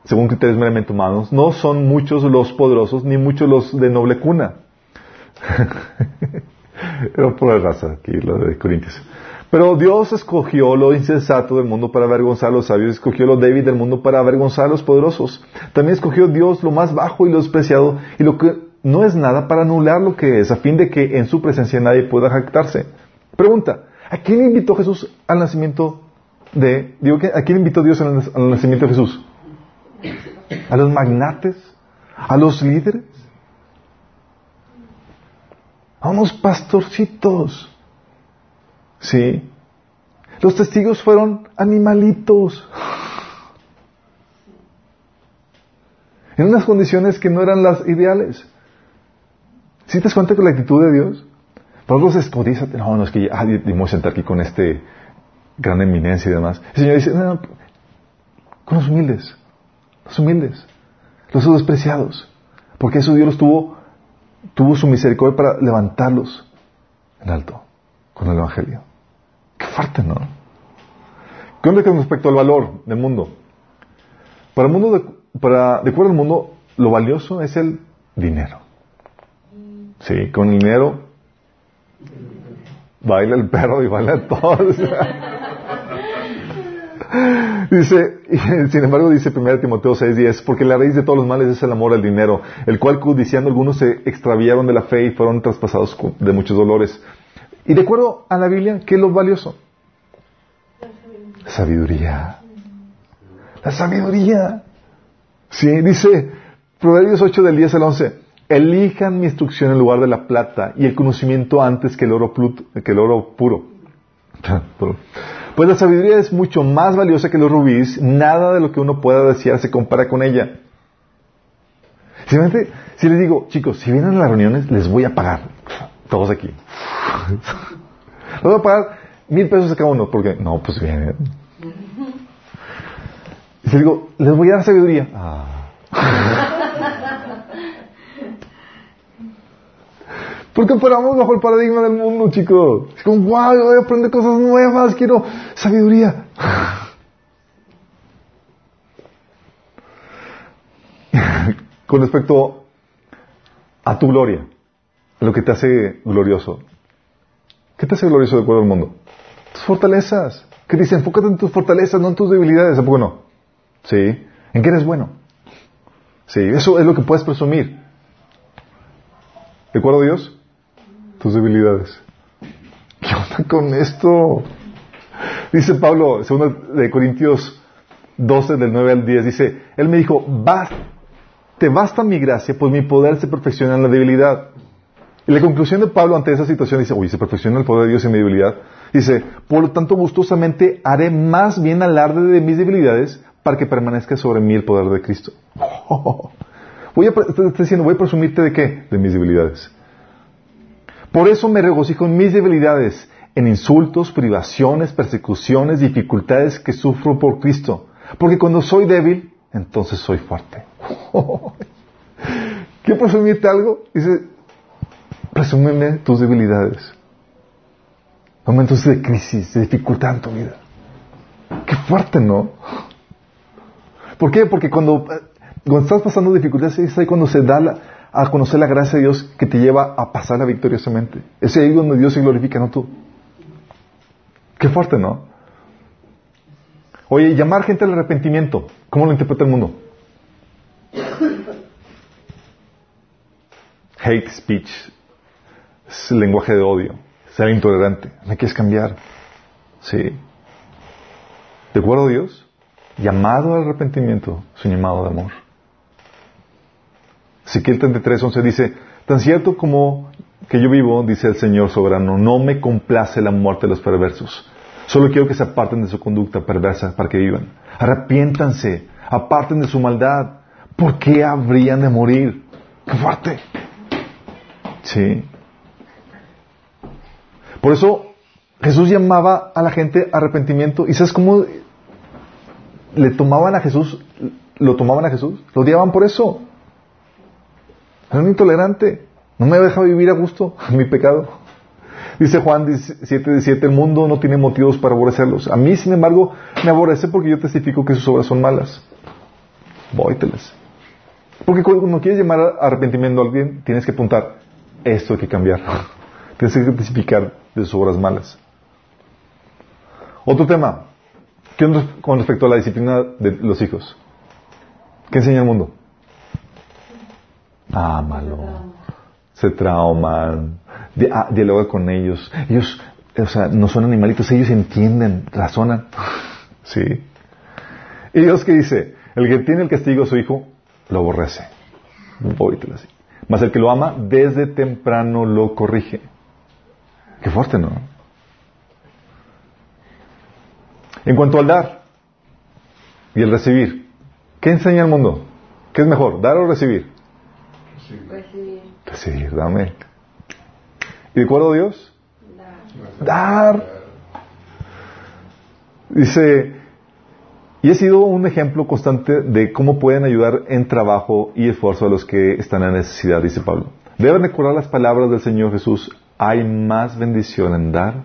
A: según criterios meramente humanos. No son muchos los poderosos, ni muchos los de noble cuna. Era por la raza aquí, lo de Corintios. Pero Dios escogió lo insensato del mundo para avergonzar a los sabios, escogió lo débil del mundo para avergonzar a los poderosos. También escogió Dios lo más bajo y lo despreciado y lo que no es nada para anular lo que es, a fin de que en su presencia nadie pueda jactarse. Pregunta, ¿a quién invitó Jesús al nacimiento de, digo, ¿a quién invitó Dios al, al nacimiento de Jesús? ¿A los magnates? ¿A los líderes? a unos pastorcitos. Sí. Los testigos fueron animalitos. En unas condiciones que no eran las ideales. ¿Sí te das cuenta con la actitud de Dios? Por se dice, no, no, es que ya, ah, debemos sentar aquí con este gran eminencia y demás. El Señor dice, no, no, con los humildes, los humildes, los despreciados. Porque eso Dios los tuvo tuvo su misericordia para levantarlos en alto con el Evangelio. Qué fuerte, ¿no? ¿Qué onda con respecto al valor del mundo? Para el mundo, de, para, de acuerdo al mundo, lo valioso es el dinero. Sí, con dinero baila el perro y baila todo. Dice, sin embargo dice 1 Timoteo 6:10, porque la raíz de todos los males es el amor al dinero, el cual codiciando algunos se extraviaron de la fe y fueron traspasados de muchos dolores. Y de acuerdo a la Biblia, ¿qué es lo valioso? La sabiduría. La sabiduría. Sí, dice Proverbios 8 del 10 al 11, elijan mi instrucción en lugar de la plata y el conocimiento antes que el oro, que el oro puro. Pues la sabiduría es mucho más valiosa que los rubíes, nada de lo que uno pueda desear se compara con ella. Simplemente, si les digo, chicos, si vienen a las reuniones, les voy a pagar. Todos aquí. Les voy a pagar mil pesos a cada uno, porque, no, pues. Y si les digo, les voy a dar sabiduría. Ah. Porque operamos bajo el paradigma del mundo, chicos. Es como, wow, voy a aprender cosas nuevas, quiero sabiduría. Con respecto a tu gloria, lo que te hace glorioso. ¿Qué te hace glorioso de acuerdo al mundo? Tus fortalezas. ¿Qué dice? Enfócate en tus fortalezas, no en tus debilidades. ¿A poco no? ¿Sí? ¿En qué eres bueno? Sí, eso es lo que puedes presumir. ¿De acuerdo a Dios? Tus debilidades. ¿Qué onda con esto? Dice Pablo, segundo de Corintios 12, del 9 al 10, dice, Él me dijo, basta, te basta mi gracia, pues mi poder se perfecciona en la debilidad. Y la conclusión de Pablo ante esa situación dice, uy, se perfecciona el poder de Dios en mi debilidad. Dice, por lo tanto, gustosamente haré más bien alarde de mis debilidades para que permanezca sobre mí el poder de Cristo. Voy a, diciendo, voy a presumirte de qué? De mis debilidades. Por eso me regocijo en mis debilidades, en insultos, privaciones, persecuciones, dificultades que sufro por Cristo. Porque cuando soy débil, entonces soy fuerte. ¿Quiero presumirte algo? Dice, presúmeme tus debilidades. Momentos de crisis, de dificultad en tu vida. Qué fuerte, ¿no? ¿Por qué? Porque cuando, cuando estás pasando dificultades es ahí cuando se da a conocer la gracia de Dios que te lleva a pasarla victoriosamente. Es ahí donde Dios se glorifica, no tú. Qué fuerte, ¿no? Oye, llamar gente al arrepentimiento, ¿cómo lo interpreta el mundo? Hate speech, es lenguaje de odio, ser intolerante. ¿Me quieres cambiar? Sí. ¿De acuerdo a Dios? Llamado al arrepentimiento es llamado de amor. Ezequiel 33, 11 dice, tan cierto como que yo vivo, dice el Señor soberano, no me complace la muerte de los perversos. Solo quiero que se aparten de su conducta perversa para que vivan. Arrepiéntanse, aparten de su maldad. ¿Por qué habrían de morir? ¡Qué fuerte! Sí. Por eso Jesús llamaba a la gente arrepentimiento. ¿Y sabes cómo le tomaban a Jesús? ¿Lo tomaban a Jesús? Lo odiaban por eso. Era un intolerante. No me deja vivir a gusto mi pecado. Dice Juan 7, el mundo no tiene motivos para aborrecerlos. A mí, sin embargo, me aborrece porque yo testifico que sus obras son malas. Vóytelas. Porque cuando quieres llamar a arrepentimiento a alguien, tienes que apuntar, esto hay que cambiar. tienes que testificar de sus obras malas. Otro tema, ¿qué con respecto a la disciplina de los hijos? ¿Qué enseña el mundo? Ámalo. Se trauman. Ah, dialoga con ellos. Ellos, o sea, no son animalitos, ellos entienden, razonan. sí. Y Dios que dice, el que tiene el castigo a su hijo, lo aborrece. Mas el que lo ama, desde temprano lo corrige. Qué fuerte, ¿no? En cuanto al dar y el recibir, ¿qué enseña el mundo? ¿Qué es mejor, dar o recibir?
B: Recibir.
A: Recibir, dame. ¿Y de acuerdo a Dios? Dar. Dice, y he sido un ejemplo constante de cómo pueden ayudar en trabajo y esfuerzo a los que están en necesidad, dice Pablo. Deben recordar las palabras del Señor Jesús. Hay más bendición en dar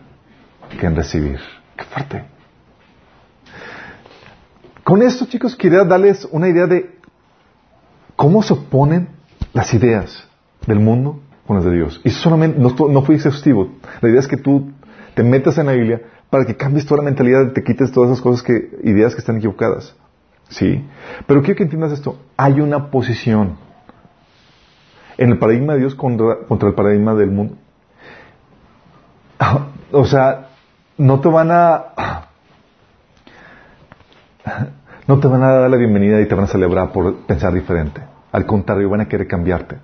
A: que en recibir. Qué fuerte. Con esto, chicos, quería darles una idea de cómo se oponen las ideas del mundo con las de Dios. Y solamente, no, no fui exhaustivo. La idea es que tú te metas en la Biblia para que cambies toda la mentalidad y te quites todas esas cosas que, ideas que están equivocadas. ¿Sí? Pero quiero que entiendas esto. Hay una posición en el paradigma de Dios contra, contra el paradigma del mundo. O sea, no te van a, no te van a dar la bienvenida y te van a celebrar por pensar diferente. Al contrario, van a querer cambiarte.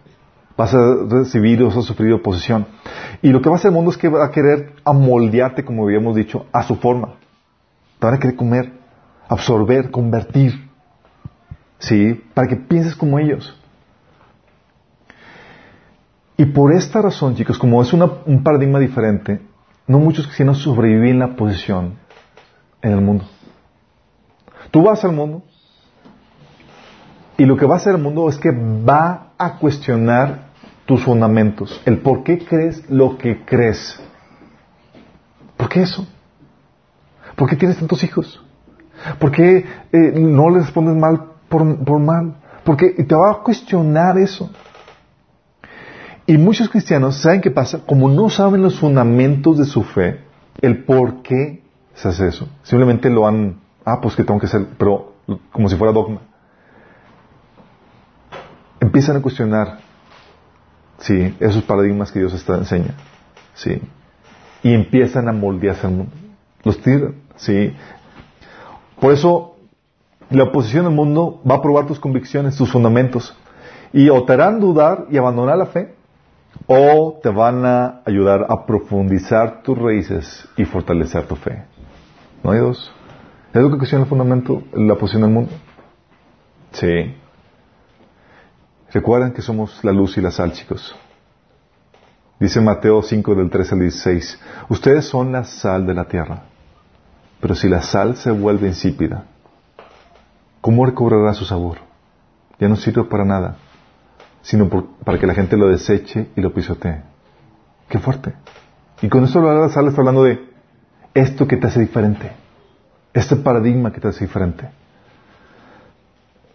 A: Vas a recibir o vas a sufrir oposición. Y lo que va a hacer el mundo es que va a querer amoldearte, como habíamos dicho, a su forma. Te van a querer comer, absorber, convertir. ¿Sí? Para que pienses como ellos. Y por esta razón, chicos, como es un paradigma diferente, no muchos cristianos sobreviven la posición en el mundo. Tú vas al mundo y lo que va a hacer el mundo es que va a cuestionar tus fundamentos, el por qué crees lo que crees. ¿Por qué eso? ¿Por qué tienes tantos hijos? ¿Por qué eh, no le respondes mal por, por mal? Porque te va a cuestionar eso. Y muchos cristianos, ¿saben qué pasa? Como no saben los fundamentos de su fe, el por qué se hace eso. Simplemente lo han, ah, pues que tengo que hacer, pero como si fuera dogma. Empiezan a cuestionar, sí, esos paradigmas que Dios está enseña, sí. Y empiezan a moldearse al mundo. Los tiran, sí. Por eso, la oposición al mundo va a probar tus convicciones, tus fundamentos. Y o te harán dudar y abandonar la fe, o te van a ayudar a profundizar tus raíces y fortalecer tu fe. ¿No hay dos? ¿Es lo que cuestiona el fundamento, la posición del mundo? Sí. Recuerden que somos la luz y la sal, chicos. Dice Mateo 5 del 13 al 16, ustedes son la sal de la tierra, pero si la sal se vuelve insípida, ¿cómo recobrará su sabor? Ya no sirve para nada sino para que la gente lo deseche y lo pisotee. Qué fuerte. Y con esto la sal está hablando de esto que te hace diferente, este paradigma que te hace diferente.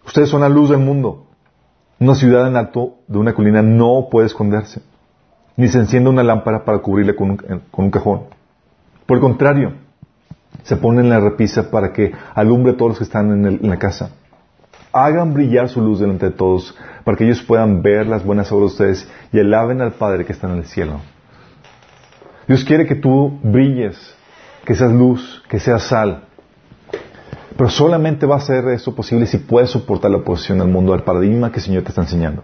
A: Ustedes son la luz del mundo. Una ciudad en alto de una colina no puede esconderse, ni se enciende una lámpara para cubrirla con un, cajón. Por el contrario, se pone en la repisa para que alumbre a todos los que están en la casa hagan brillar su luz delante de todos, para que ellos puedan ver las buenas obras de ustedes y alaben al Padre que está en el cielo. Dios quiere que tú brilles, que seas luz, que seas sal. Pero solamente va a ser eso posible si puedes soportar la oposición del mundo, al paradigma que el Señor te está enseñando.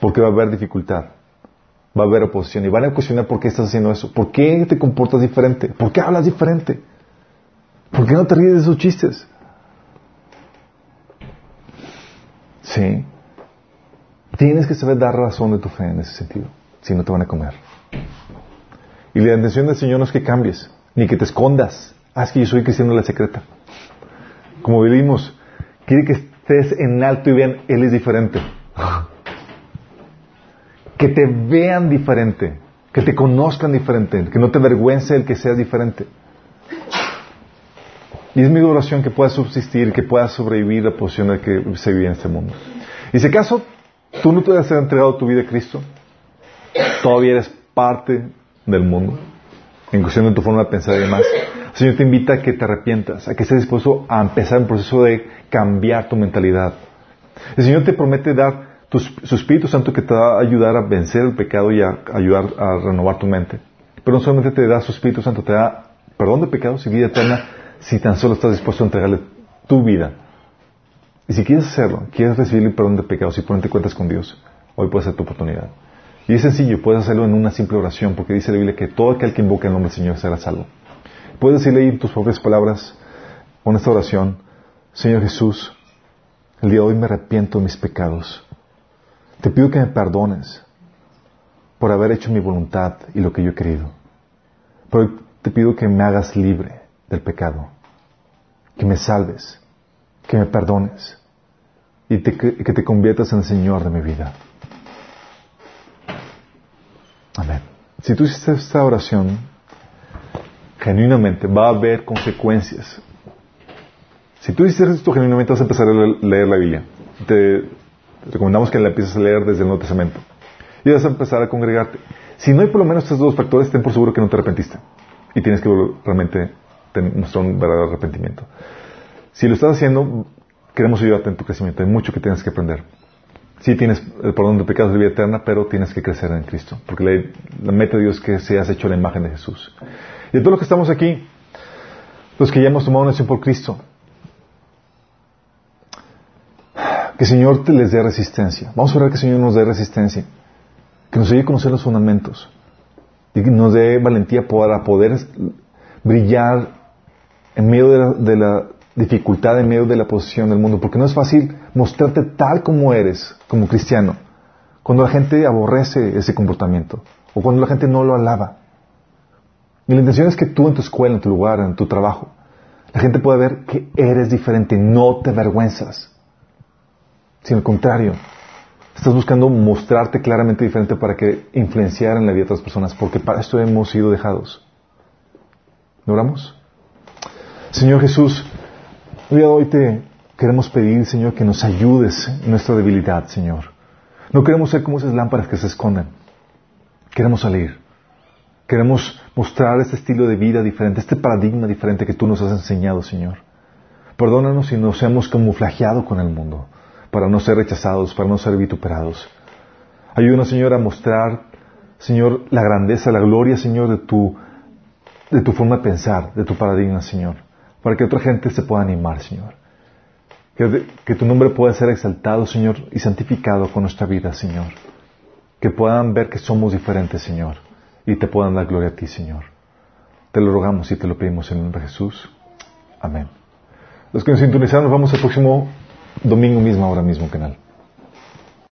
A: Porque va a haber dificultad, va a haber oposición y van a cuestionar por qué estás haciendo eso, por qué te comportas diferente, por qué hablas diferente, por qué no te ríes de esos chistes. Sí. Tienes que saber dar razón de tu fe en ese sentido, si no te van a comer. Y la intención del Señor no es que cambies, ni que te escondas. Es que yo soy cristiano la secreta. Como vivimos, quiere que estés en alto y vean, Él es diferente. Que te vean diferente, que te conozcan diferente, que no te avergüence el que seas diferente. Y es mi oración que puedas subsistir, que puedas sobrevivir la posición en la que se vive en este mundo. Y si acaso tú no te has entregado tu vida a Cristo, todavía eres parte del mundo, en cuestión de tu forma de pensar y demás, el Señor te invita a que te arrepientas, a que estés dispuesto a empezar un proceso de cambiar tu mentalidad. El Señor te promete dar su Espíritu Santo que te va a ayudar a vencer el pecado y a ayudar a renovar tu mente. Pero no solamente te da su Espíritu Santo, te da perdón de pecados y vida eterna si tan solo estás dispuesto a entregarle tu vida. Y si quieres hacerlo, quieres recibir el perdón de pecados y ponerte cuentas con Dios, hoy puede ser tu oportunidad. Y es sencillo, puedes hacerlo en una simple oración, porque dice la Biblia que todo aquel que invoque el nombre del Señor será salvo. Puedes decirle ahí tus propias palabras con esta oración, Señor Jesús, el día de hoy me arrepiento de mis pecados. Te pido que me perdones por haber hecho mi voluntad y lo que yo he querido. Pero te pido que me hagas libre del pecado, que me salves, que me perdones y que te conviertas en el Señor de mi vida. Amén. Si tú hiciste esta oración, genuinamente va a haber consecuencias. Si tú hiciste esto genuinamente vas a empezar a leer la Biblia. Te recomendamos que la empieces a leer desde el Nuevo Testamento. Y vas a empezar a congregarte. Si no hay por lo menos estos dos factores, ten por seguro que no te arrepentiste. Y tienes que realmente te mostró un verdadero arrepentimiento. Si lo estás haciendo, queremos ayudarte en tu crecimiento. Hay mucho que tienes que aprender. Sí tienes el perdón de pecados de vida eterna, pero tienes que crecer en Cristo. Porque la, meta de Dios es que seas hecho la imagen de Jesús. Y de todos los que estamos aquí, los que ya hemos tomado una acción por Cristo, que el Señor te les dé resistencia. Vamos a orar que el Señor nos dé resistencia. Que nos ayude a conocer los fundamentos. Y que nos dé valentía para poder brillar en medio de la, dificultad, en medio de la posición del mundo, porque no es fácil mostrarte tal como eres, como cristiano, Cuando la gente aborrece ese comportamiento. O cuando la gente no lo alaba. Y la intención es que tú en tu escuela, en tu lugar, en tu trabajo, la gente pueda ver que eres diferente, no te avergüenzas. Sino al contrario, estás buscando mostrarte claramente diferente para que influenciar en la vida de otras personas, porque para esto hemos sido dejados. ¿No oramos? Señor Jesús, hoy te queremos pedir, Señor, que nos ayudes en nuestra debilidad, Señor. No queremos ser como esas lámparas que se esconden. Queremos salir. Queremos mostrar este estilo de vida diferente, este paradigma diferente que tú nos has enseñado, Señor. Perdónanos si nos hemos camuflajeado con el mundo para no ser rechazados, para no ser vituperados. Ayúdanos, Señor, a mostrar, Señor, la grandeza, la gloria, Señor, de tu, de tu forma de pensar, de tu paradigma, Señor, para que otra gente se pueda animar, Señor. Que, tu nombre pueda ser exaltado, Señor, y santificado con nuestra vida, Señor. Que puedan ver que somos diferentes, Señor, y te puedan dar gloria a ti, Señor. Te lo rogamos y te lo pedimos en el nombre de Jesús. Amén. Los que nos sintonizaron, nos vamos al próximo domingo mismo, ahora mismo, canal.